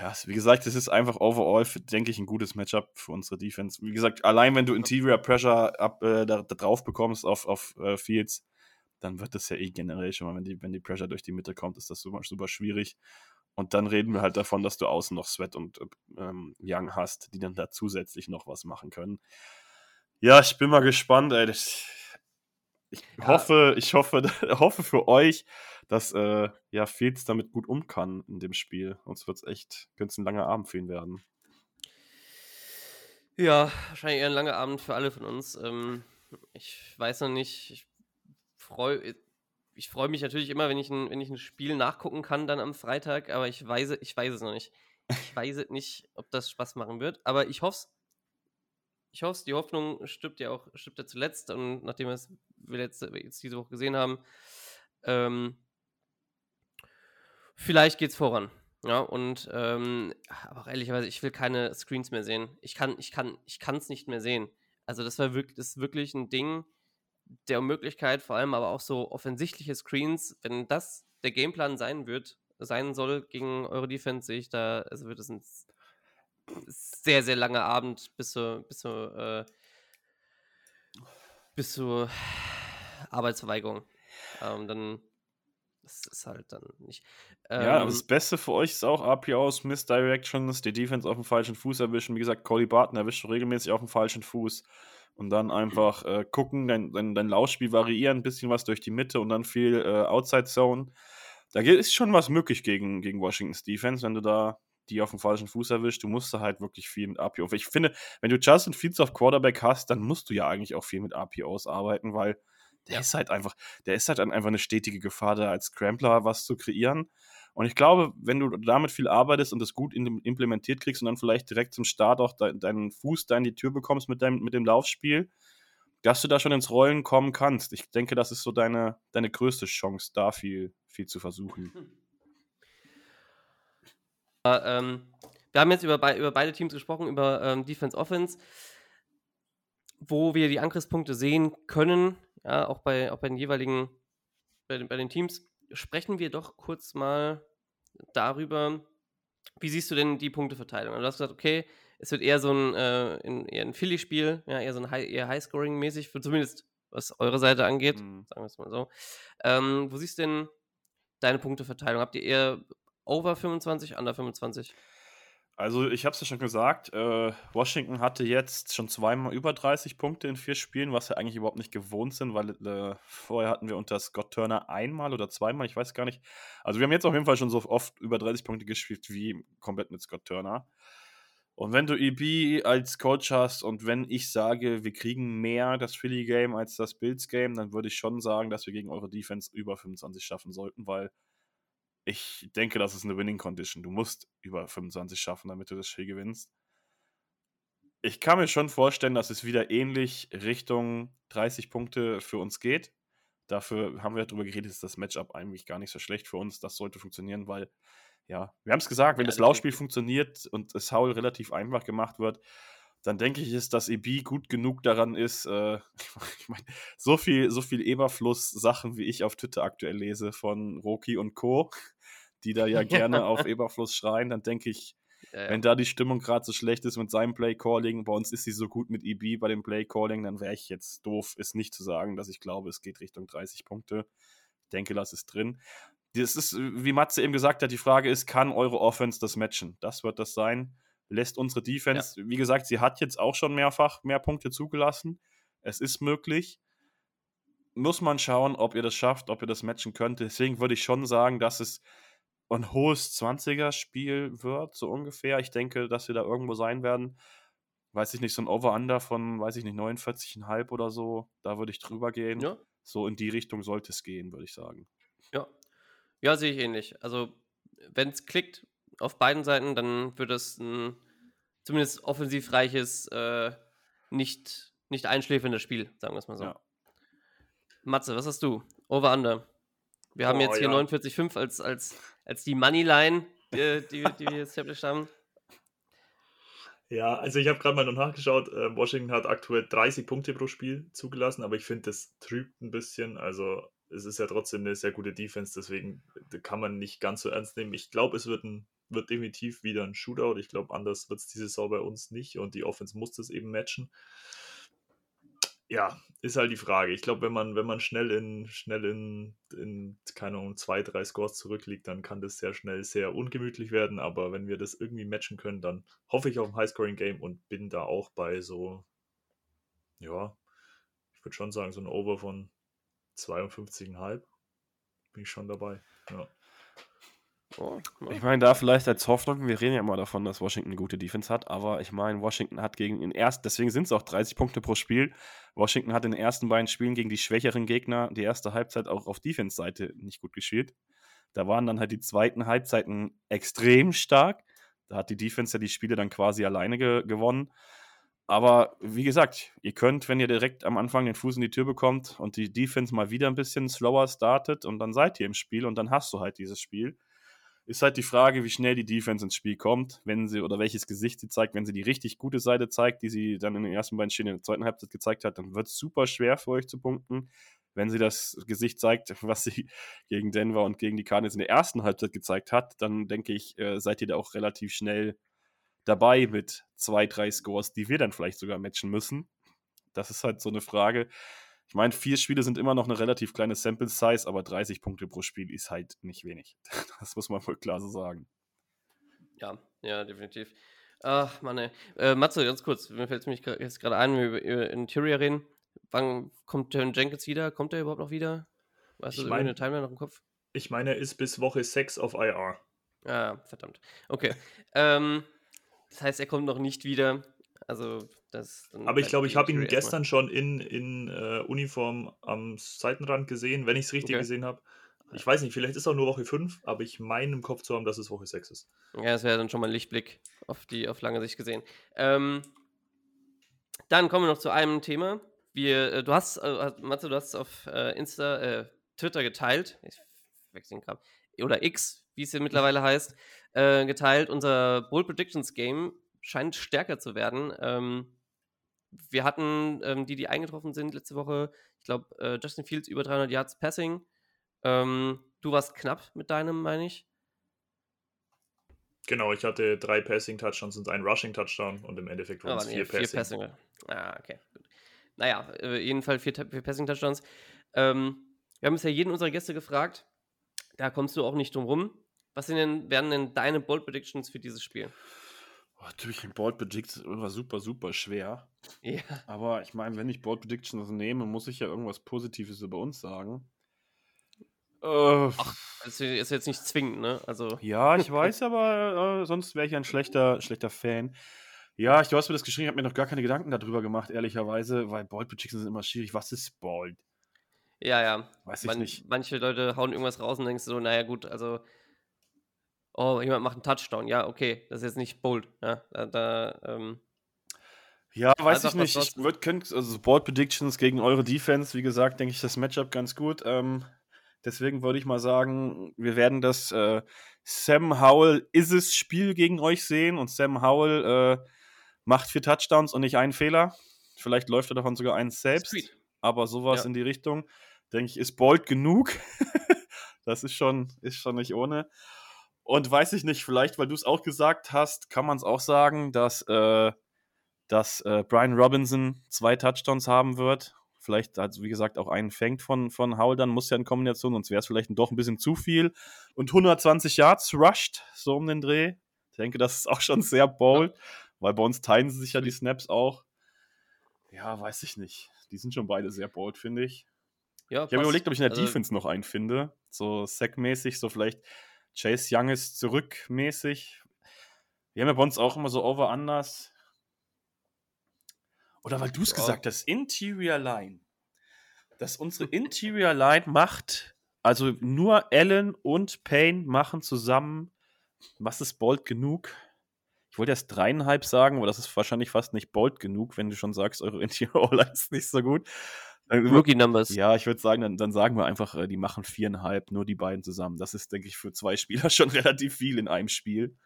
ja, wie gesagt, das ist einfach overall, denke ich, ein gutes Matchup für unsere Defense. Wie gesagt, allein wenn du Interior Pressure ab, äh, da, da, drauf bekommst auf, auf äh, Fields, dann wird das ja eh generell schon mal, wenn die, wenn die Pressure durch die Mitte kommt, ist das super, super schwierig. Und dann reden wir halt davon, dass du außen noch Sweat und ähm, Young hast, die dann da zusätzlich noch was machen können. Ja, ich bin mal gespannt, ey. Das, ich ja. hoffe, ich hoffe, hoffe für euch, dass äh, ja Fields damit gut um kann in dem Spiel. Sonst wird es echt, könnte es ein langer Abend für ihn werden. Ja, wahrscheinlich eher ein langer Abend für alle von uns. Ähm, ich weiß noch nicht, ich freue ich freu mich natürlich immer, wenn ich, ein, wenn ich ein Spiel nachgucken kann dann am Freitag, aber ich weiß, ich weiß es noch nicht. Ich weiß nicht, ob das Spaß machen wird, aber ich hoffe es. Ich hoffe es, die Hoffnung stirbt ja auch, stirbt ja zuletzt und nachdem wir es jetzt, jetzt diese Woche gesehen haben, ähm, vielleicht geht's voran. Ja, und ähm, aber ehrlicherweise, ich will keine Screens mehr sehen. Ich kann, ich kann, ich kann es nicht mehr sehen. Also das war wirklich, das ist wirklich ein Ding der Möglichkeit, vor allem aber auch so offensichtliche Screens, wenn das der Gameplan sein wird, sein soll gegen eure Defense, sehe ich da, also wird es ein sehr, sehr langer Abend bis zur, bis zur, äh, bis zur Arbeitsverweigerung. Ähm, dann das ist halt dann nicht. Ähm, ja, aber das Beste für euch ist auch RPOs, Misdirections, die Defense auf dem falschen Fuß erwischen. Wie gesagt, Cody Barton erwischt regelmäßig auf dem falschen Fuß. Und dann einfach äh, gucken, dein, dein, dein Laufspiel variieren, ein bisschen was durch die Mitte und dann viel äh, Outside Zone. Da ist schon was möglich gegen, gegen Washingtons Defense, wenn du da die auf dem falschen Fuß erwischt. Du musst da halt wirklich viel mit RPOs. Ich finde, wenn du Justin Fields auf Quarterback hast, dann musst du ja eigentlich auch viel mit RPOs arbeiten, weil der ja. ist halt einfach, der ist halt einfach eine stetige Gefahr, da als Scrambler was zu kreieren. Und ich glaube, wenn du damit viel arbeitest und das gut implementiert kriegst und dann vielleicht direkt zum Start auch de deinen Fuß da in die Tür bekommst mit, deinem, mit dem Laufspiel, dass du da schon ins Rollen kommen kannst. Ich denke, das ist so deine, deine größte Chance, da viel, viel zu versuchen. Äh, ähm, wir haben jetzt über, be über beide Teams gesprochen, über ähm, Defense Offense, wo wir die Angriffspunkte sehen können ja, auch bei, auch bei den jeweiligen, bei den, bei den Teams, sprechen wir doch kurz mal darüber, wie siehst du denn die Punkteverteilung? Also du hast gesagt, okay, es wird eher so ein, äh, in, eher ein Philly-Spiel, ja, eher so ein High, eher High-Scoring-mäßig, zumindest was eure Seite angeht, mhm. sagen wir es mal so. Ähm, wo siehst du denn deine Punkteverteilung? Habt ihr eher over 25, under 25? Also, ich habe es ja schon gesagt, äh, Washington hatte jetzt schon zweimal über 30 Punkte in vier Spielen, was wir eigentlich überhaupt nicht gewohnt sind, weil äh, vorher hatten wir unter Scott Turner einmal oder zweimal, ich weiß gar nicht. Also, wir haben jetzt auf jeden Fall schon so oft über 30 Punkte gespielt wie komplett mit Scott Turner. Und wenn du EB als Coach hast und wenn ich sage, wir kriegen mehr das Philly-Game als das Bills-Game, dann würde ich schon sagen, dass wir gegen eure Defense über 25 schaffen sollten, weil ich denke, das ist eine Winning Condition. Du musst über 25 schaffen, damit du das Spiel gewinnst. Ich kann mir schon vorstellen, dass es wieder ähnlich Richtung 30 Punkte für uns geht. Dafür haben wir darüber geredet, ist das Matchup eigentlich gar nicht so schlecht für uns. Das sollte funktionieren, weil, ja, wir haben es gesagt, wenn ja, das Laufspiel funktioniert und das Haul relativ einfach gemacht wird, dann denke ich, ist, dass EB gut genug daran ist, äh, ich meine, so viel, so viel Eberfluss-Sachen, wie ich auf Twitter aktuell lese von Roki und Co., die da ja gerne auf Eberfluss schreien, dann denke ich, Ja, ja. Wenn da die Stimmung gerade so schlecht ist mit seinem Play-Calling, bei uns ist sie so gut mit EB bei dem Play-Calling, dann wäre ich jetzt doof, es nicht zu sagen, dass ich glaube, es geht Richtung 30 Punkte. Ich denke, das ist drin. Das ist, wie Matze eben gesagt hat, die Frage ist, kann eure Offense das matchen? Das wird das sein. Lässt unsere Defense, wie gesagt, sie hat jetzt auch schon mehrfach mehr Punkte zugelassen. Es ist möglich. Muss man schauen, ob ihr das schafft, ob ihr das matchen könnt. Deswegen würde ich schon sagen, dass es ein hohes 20er-Spiel wird, so ungefähr. Ich denke, dass wir da irgendwo sein werden. Weiß ich nicht, so ein Over-Under von, weiß ich nicht, 49,5 oder so. Da würde ich drüber gehen. Ja, So in die Richtung sollte es gehen, würde ich sagen. ja. Ja, sehe ich ähnlich. Also, wenn es klickt auf beiden Seiten, dann wird es ein zumindest offensivreiches, äh, nicht, nicht einschläferndes Spiel, sagen wir es mal so. Ja. Matze, was hast du? Over Under. Wir haben Oh, jetzt hier ja. 49,5 als, als, als die Moneyline, die, wir- die wir established haben. Ja, also ich habe gerade mal noch nachgeschaut. Äh, Washington hat aktuell 30 Punkte pro Spiel zugelassen, aber ich finde, das trübt ein bisschen. Also es ist ja trotzdem eine sehr gute Defense, deswegen äh, kann man nicht ganz so ernst nehmen. Ich glaube, es wird, ein, wird definitiv wieder ein Shootout. Ich glaube, anders wird es diese Saison bei uns nicht und die Offense muss das eben matchen. Ja, ist halt die Frage. Ich glaube, wenn man, wenn man schnell in, schnell in, in, keine Ahnung, zwei, drei Scores zurückliegt, dann kann das sehr schnell sehr ungemütlich werden. Aber wenn wir das irgendwie matchen können, dann hoffe ich auf ein Highscoring-Game und bin da auch bei so, ja, ich würde schon sagen, so ein Over von 52,5 bin ich schon dabei. Ja. Oh. Ich meine, da vielleicht als Hoffnung, wir reden ja immer davon, dass Washington eine gute Defense hat, aber ich meine, Washington hat gegen den ersten, deswegen sind es auch 30 Punkte pro Spiel. Washington hat in den ersten beiden Spielen gegen die schwächeren Gegner die erste Halbzeit auch auf Defense-Seite nicht gut gespielt. Da waren dann halt die zweiten Halbzeiten extrem stark. Da hat die Defense ja die Spiele dann quasi alleine ge gewonnen. Aber wie gesagt, ihr könnt, wenn ihr direkt am Anfang den Fuß in die Tür bekommt und die Defense mal wieder ein bisschen slower startet und dann seid ihr im Spiel und dann hast du halt dieses Spiel. Ist halt die Frage, wie schnell die Defense ins Spiel kommt, wenn sie oder welches Gesicht sie zeigt. Wenn sie die richtig gute Seite zeigt, die sie dann in den ersten beiden Spielen in der zweiten Halbzeit gezeigt hat, dann wird es super schwer für euch zu punkten. Wenn sie das Gesicht zeigt, was sie gegen Denver und gegen die Cardinals in der ersten Halbzeit gezeigt hat, dann denke ich, äh, seid ihr da auch relativ schnell dabei mit zwei, drei Scores, die wir dann vielleicht sogar matchen müssen. Das ist halt so eine Frage. Ich meine, vier Spiele sind immer noch eine relativ kleine Sample Size, aber 30 Punkte pro Spiel ist halt nicht wenig. Das muss man wohl klar so sagen. Ja, ja, definitiv. Ach, Mann, ey. Äh, Matze, ganz kurz, mir fällt es jetzt gerade ein, wenn wir über, über Interior reden. Wann kommt Terran Jenkins wieder? Kommt er überhaupt noch wieder? Weißt Ich du, mein- irgendwie eine Timeline noch im Kopf? Ich meine, er ist bis Woche 6 auf IR. Ah, verdammt. Okay. ähm, das heißt, er kommt noch nicht wieder. Also, Aber ich bleibt glaube, ich habe ihn gestern schon in, in äh, Uniform am Seitenrand gesehen, wenn ich es richtig Okay. gesehen habe. Ich weiß nicht, vielleicht ist es auch nur Woche 5, aber ich meine im Kopf zu haben, dass es Woche 6 ist. Ja, das wäre dann schon mal ein Lichtblick auf die auf lange Sicht gesehen. Ähm, dann kommen wir noch zu einem Thema. Wir, äh, du hast, äh, Matze, du hast es auf äh, Insta, äh, Twitter geteilt. Ich wechsle den Kram. Oder X, wie es hier mittlerweile heißt, äh, geteilt. Unser Bold Predictions Game scheint stärker zu werden. Ähm, wir hatten ähm, die, die eingetroffen sind letzte Woche, ich glaube, äh, Justin Fields über 300 Yards Passing. Ähm, du warst knapp mit deinem, meine ich. Genau, ich hatte drei Passing-Touchdowns und einen Rushing-Touchdown und im Endeffekt waren Aber es nee, vier, vier Passing. Passing. Ah, okay, gut. Naja, äh, jedenfalls vier, vier Passing-Touchdowns. Ähm, wir haben bisher jeden unserer Gäste gefragt. Da kommst du auch nicht drum rum. Was sind denn, wären denn deine Bold Predictions für dieses Spiel? Oh, natürlich ein Bold Prediction war super, super schwer. Ja. Aber ich meine, wenn ich Bold Predictions nehme, muss ich ja irgendwas Positives über uns sagen. Äh, Das ist jetzt nicht zwingend, ne? Also, ja, ich weiß, aber äh, sonst wäre ich ein schlechter, schlechter Fan. Ja, ich, du hast mir das geschrieben, ich habe mir noch gar keine Gedanken darüber gemacht, ehrlicherweise, weil Bold Predictions sind immer schwierig. Was ist Bold? ja, ja. Weiß ich Man, nicht. Manche Leute hauen irgendwas raus und denkst so, naja, gut, also. Oh, jemand macht einen Touchdown. Ja, okay, das ist jetzt nicht bold. Ja, da, da ähm, Ja, weiß ich nicht. Ich würde könnt, also Board Predictions gegen eure Defense, wie gesagt, denke ich das Matchup ganz gut. Ähm, deswegen würde ich mal sagen, wir werden das äh, Sam Howell ist es Spiel gegen euch sehen und Sam Howell äh, macht vier Touchdowns und nicht einen Fehler. Vielleicht läuft er davon sogar eins selbst, Sweet. aber sowas Ja. in die Richtung, denke ich, ist bold genug. das ist schon, ist schon nicht ohne. Und weiß ich nicht, vielleicht, weil du es auch gesagt hast, kann man es auch sagen, dass, äh, dass äh, Brian Robinson zwei Touchdowns haben wird. Vielleicht, also wie gesagt, auch einen fängt von, von Howell, dann muss ja in Kombination, sonst wäre es vielleicht doch ein bisschen zu viel. Und 120 Yards rushed, so um den Dreh. Ich denke, das ist auch schon sehr bold, weil bei uns teilen sie sich ja die Snaps auch. Ja, weiß ich nicht. Die sind schon beide sehr bold, finde ich. Ja, Ich habe mir überlegt, ob ich in der Also, Defense noch einen finde. So Sack-mäßig, so vielleicht Chase Young ist zurückmäßig. Wir haben ja bei uns auch immer so Over-Unders. Oder weil du es Ja. gesagt hast, Interior Line. Dass unsere Interior Line macht, also nur Allen und Payne machen zusammen, was ist bold genug? Ich wollte erst dreieinhalb sagen, aber das ist wahrscheinlich fast nicht bold genug, wenn du schon sagst, eure Interior Line ist nicht so gut. Dann- Rookie Numbers. ja, ich würde sagen, dann, dann sagen wir einfach, äh, die machen viereinhalb, nur die beiden zusammen. Das ist, denke ich, für zwei Spieler schon relativ viel in einem Spiel.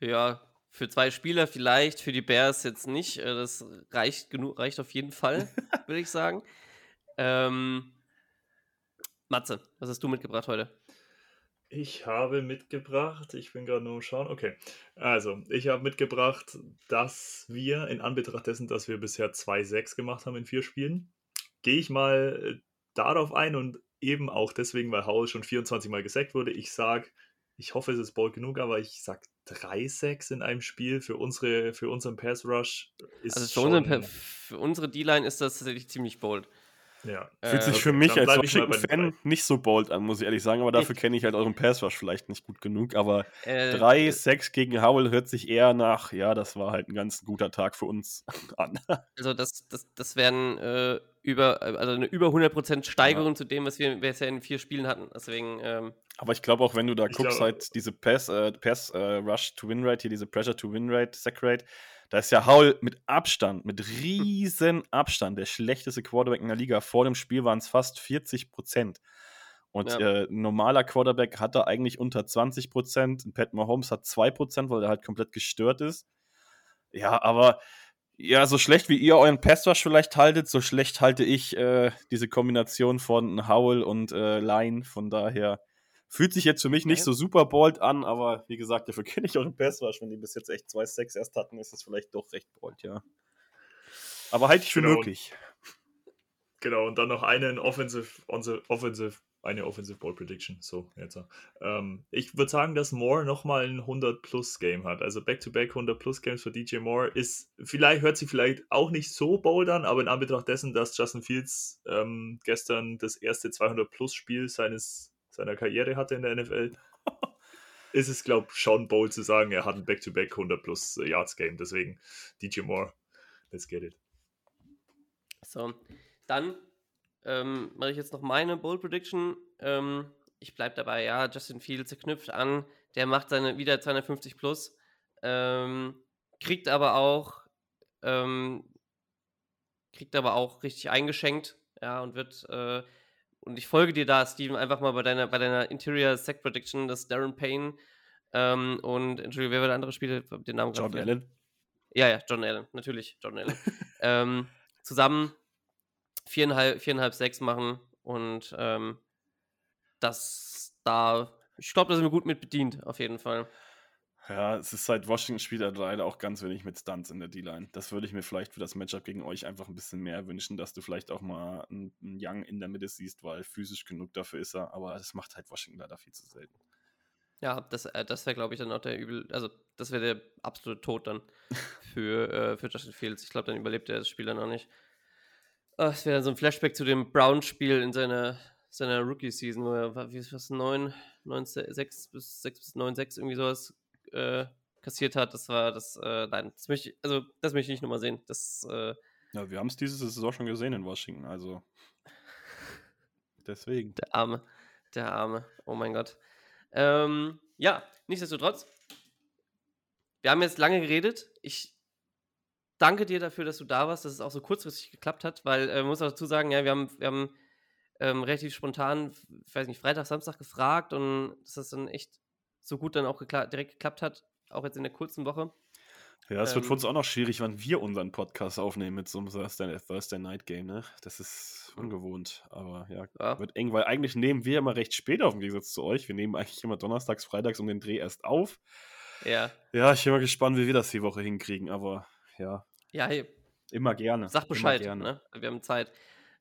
Ja, für zwei Spieler vielleicht, für die Bears jetzt nicht. Äh, Das reicht genug, reicht auf jeden Fall, würde ich sagen. Ähm, Matze, was hast du mitgebracht heute? Ich habe mitgebracht, ich bin gerade nur am Schauen, okay. Also, ich habe mitgebracht, dass wir in Anbetracht dessen, dass wir bisher 2-6 gemacht haben in vier Spielen, gehe ich mal äh, darauf ein und eben auch deswegen, weil Howell schon 24 Mal gesackt wurde. Ich sage, ich hoffe, es ist bold genug, aber ich sage 3 Sacks in einem Spiel für, unsere, für unseren Pass Rush ist Also für, schon, unseren, für unsere D-Line ist das tatsächlich ziemlich bold. Ja. Fühlt Äh, sich okay, für mich dann als Washington-Fan nicht so bold an, muss ich ehrlich sagen, aber dafür kenne ich halt euren Pass Rush vielleicht nicht gut genug. Aber Äh, drei äh, Sacks gegen Howell hört sich eher nach, ja, das war halt ein ganz guter Tag für uns an. Also das, das, das wären äh, über, äh, also eine über 100% Steigerung zu dem, was wir bisher in vier Spielen hatten. Deswegen, ähm, Aber ich glaube auch, wenn du da guckst, glaube- halt diese Pass, äh, Pass äh, Rush to Win Rate, hier diese Pressure to Win Rate, Sack Rate, da ist ja Howell mit Abstand, mit riesen Abstand, der schlechteste Quarterback in der Liga. Vor dem Spiel waren es fast 40 Prozent. Und Ja. äh, ein normaler Quarterback hat da eigentlich unter 20 Prozent. Pat Mahomes hat 2 Prozent, weil er halt komplett gestört ist. Ja, aber ja, so schlecht wie ihr euren Pass Rush vielleicht haltet, so schlecht halte ich äh, diese Kombination von Howell und äh, Line. Von daher fühlt sich jetzt für mich nicht Ja. so super bold an, aber wie gesagt, dafür kenne ich euren Pass Rush. Wenn die bis jetzt echt 2-6 erst hatten, ist das vielleicht doch recht bold, ja. Aber halte ich für Genau. möglich. Genau, und dann noch einen Offensive, Offensive, eine Offensive Ball Prediction. So, jetzt. Ähm, ich würde sagen, dass Moore nochmal ein 100-Plus-Game hat. Also Back-to-Back 100-Plus-Games für DJ Moore ist, vielleicht hört sich vielleicht auch nicht so bold an, aber in Anbetracht dessen, dass Justin Fields ähm, gestern das erste 200-Plus-Spiel seines, seiner Karriere hatte in der NFL, ist es, glaube ich, schon bold zu sagen, er hat ein Back-to-Back 100-Plus-Yards-Game. Deswegen DJ Moore, let's get it. so. Dann ähm, mache ich jetzt noch meine Bold Prediction. Ähm, ich bleibe dabei, ja, Justin Fields knüpft an, der macht seine wieder 250 plus, ähm, kriegt aber auch, ähm, kriegt aber auch richtig eingeschenkt, ja, und wird, äh, und ich folge dir da, Steven, einfach mal bei deiner, bei deiner Interior Sack Prediction, dass Darren Payne ähm, und, Entschuldigung, wer war der andere Spieler? Den Namen John Allen. ja, ja, John Allen, natürlich, John Allen. ähm, zusammen viereinhalb, viereinhalb, sechs machen und ähm, das da, ich glaube, da sind wir gut mit bedient, auf jeden Fall. Ja, es ist halt, Washington spielt halt leider auch ganz wenig mit Stunts in der D-Line. Das würde ich mir vielleicht für das Matchup gegen euch einfach ein bisschen mehr wünschen, dass du vielleicht auch mal einen, einen Young in der Mitte siehst, weil physisch genug dafür ist er. Aber das macht halt Washington leider viel zu selten. Ja, das, äh, das wäre, glaube ich, dann auch der übel, also das wäre der absolute Tod dann für, äh, für Justin Fields. Ich glaube, dann überlebt er das Spiel dann auch nicht. Ah, Es wäre dann so ein Flashback zu dem Brown-Spiel in seiner, seiner Rookie-Season, wo er, war- wie ist das, 9, 9, 6 bis 6 bis 9, 6 irgendwie sowas äh, kassiert hat. Das war das, äh, nein, das möchte ich, also das möchte ich nicht nochmal sehen. Das, äh, Ja, wir haben es diese Saison schon gesehen in Washington, also deswegen. Der Arme. Der Arme. Oh mein Gott. Ähm, ja, nichtsdestotrotz. Wir haben jetzt lange geredet. Ich danke dir dafür, dass du da warst, dass es auch so kurzfristig geklappt hat, weil äh, man muss auch dazu sagen, ja, wir haben, wir haben ähm, relativ spontan, ich weiß nicht, Freitag, Samstag gefragt und das dann echt so gut dann auch gekla direkt geklappt hat, auch jetzt in der kurzen Woche. Ja, es wird für Ähm. uns auch noch schwierig, wann wir unseren Podcast aufnehmen mit so einem Thursday, Thursday Night Game, ne? Das ist ungewohnt, aber ja, Ja. wird eng, weil eigentlich nehmen wir immer recht spät auf im Gegensatz zu euch. Wir nehmen eigentlich immer donnerstags, freitags um den Dreh erst auf. Ja. Ja, ich bin mal gespannt, wie wir das die Woche hinkriegen, aber ja, Ja, hey, immer gerne. sag Bescheid. gerne. Ne? Wir haben Zeit.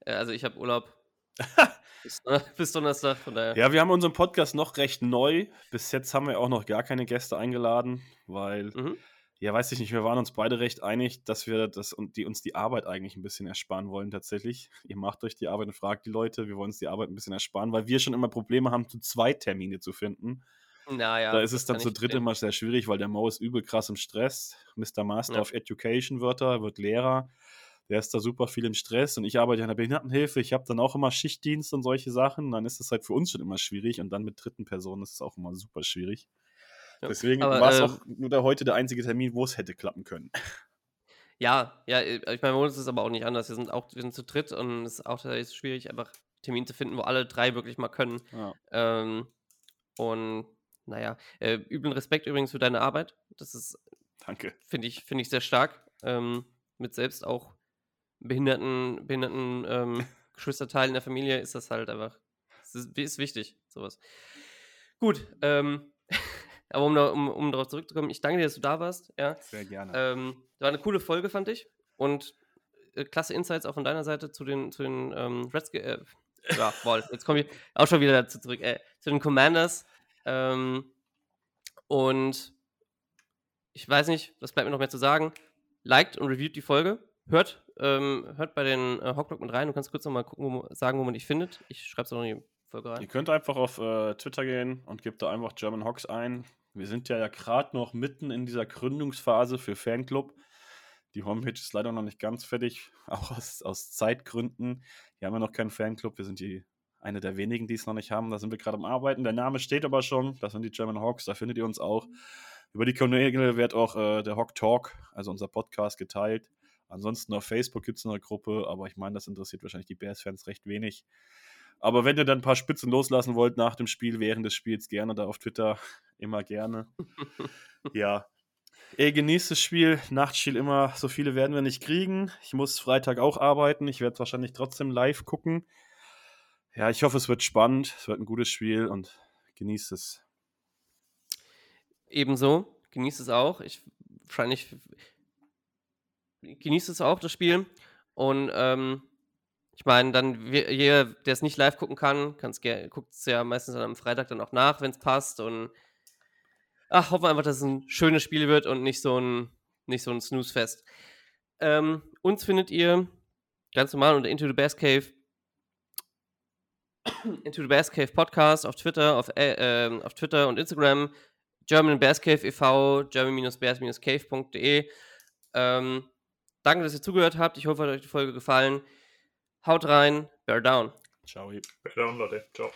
Äh, Also ich habe Urlaub bis, bis Donnerstag, von daher. Ja, wir haben unseren Podcast noch recht neu. Bis jetzt haben wir auch noch gar keine Gäste eingeladen, weil, Mhm. ja, weiß ich nicht, wir waren uns beide recht einig, dass wir das und die uns die Arbeit eigentlich ein bisschen ersparen wollen tatsächlich. Ihr macht euch die Arbeit und fragt die Leute, wir wollen uns die Arbeit ein bisschen ersparen, weil wir schon immer Probleme haben, zu zwei Termine zu finden. Naja, da ist es dann zu dritt immer sehr schwierig, weil der Mo ist übel krass im Stress. Mr. Master Ja. of Education wird er, wird Lehrer. Der ist da super viel im Stress und ich arbeite an der Behindertenhilfe. Ich habe dann auch immer Schichtdienst und solche Sachen. Dann ist es halt für uns schon immer schwierig und dann mit dritten Personen ist es auch immer super schwierig. Ja. Deswegen war es äh, auch nur der heute der einzige Termin, wo es hätte klappen können. Ja, ja, äh, ich meine, bei uns ist es aber auch nicht anders. Wir sind auch, wir sind zu dritt und es ist auch tatsächlich schwierig, einfach Termin zu finden, wo alle drei wirklich mal können. Ja. Ähm, und naja, äh, üblen Respekt übrigens für deine Arbeit. Das ist, Danke. finde ich, finde ich sehr stark. Ähm, mit selbst auch behinderten, behinderten ähm, Geschwisterteilen in der Familie ist das halt einfach, es ist, ist wichtig, sowas. Gut, ähm, aber um, um, um darauf zurückzukommen, ich danke dir, dass du da warst. Ja. Sehr gerne. Ähm, war eine coole Folge, fand ich. Und äh, klasse Insights auch von deiner Seite zu den, zu den ähm, Redskins. Äh, ja, wohl, jetzt komme ich auch schon wieder dazu zurück. Äh, zu den Commanders. Ähm, und ich weiß nicht, was bleibt mir noch mehr zu sagen. Liked und reviewt die Folge. Hört, ähm, hört bei den äh, Hawklock mit rein. Du kannst kurz nochmal gucken, wo, sagen, wo man dich findet. Ich schreibe es noch in die Folge Ihr rein. könnt einfach auf äh, Twitter gehen und gebt da einfach German Hawks ein. Wir sind ja, ja gerade noch mitten in dieser Gründungsphase für Fanclub. Die Homepage ist leider noch nicht ganz fertig, auch aus, aus Zeitgründen. Wir haben ja noch keinen Fanclub. Wir sind die eine der wenigen, die es noch nicht haben. Da sind wir gerade am Arbeiten. Der Name steht aber schon. Das sind die German Hawks. Da findet ihr uns auch. Über die Kanäle wird auch äh, der Hawk Talk, also unser Podcast, geteilt. Ansonsten auf Facebook gibt es eine Gruppe, aber ich meine, das interessiert wahrscheinlich die Bears-Fans recht wenig. Aber wenn ihr dann ein paar Spitzen loslassen wollt nach dem Spiel, während des Spiels, gerne da auf Twitter, immer gerne. ja. Ey, genießt das Spiel. Nachtspiel immer. So viele werden wir nicht kriegen. Ich muss Freitag auch arbeiten. Ich werde es wahrscheinlich trotzdem live gucken. Ja, ich hoffe, es wird spannend. Es wird ein gutes Spiel und genießt es. Ebenso. Genießt es auch. Ich wahrscheinlich genießt es auch, das Spiel. Und ähm, ich meine, dann, jeder, der es nicht live gucken kann, guckt es ja meistens dann am Freitag dann auch nach, wenn es passt. Und ach, hoffen wir einfach, dass es ein schönes Spiel wird und nicht so ein, nicht so ein Snooze-Fest. Ähm, uns findet ihr ganz normal unter Into the Bass Cave. Into the Bass Cave Podcast auf Twitter, auf, äh, ähm, auf Twitter und Instagram. German Bears Cave e.V., german-bears-cave.de. Ähm, danke, dass ihr zugehört habt. Ich hoffe, hat euch die Folge gefallen. Haut rein, bear down. Ciao. Bear down, Leute. Ciao.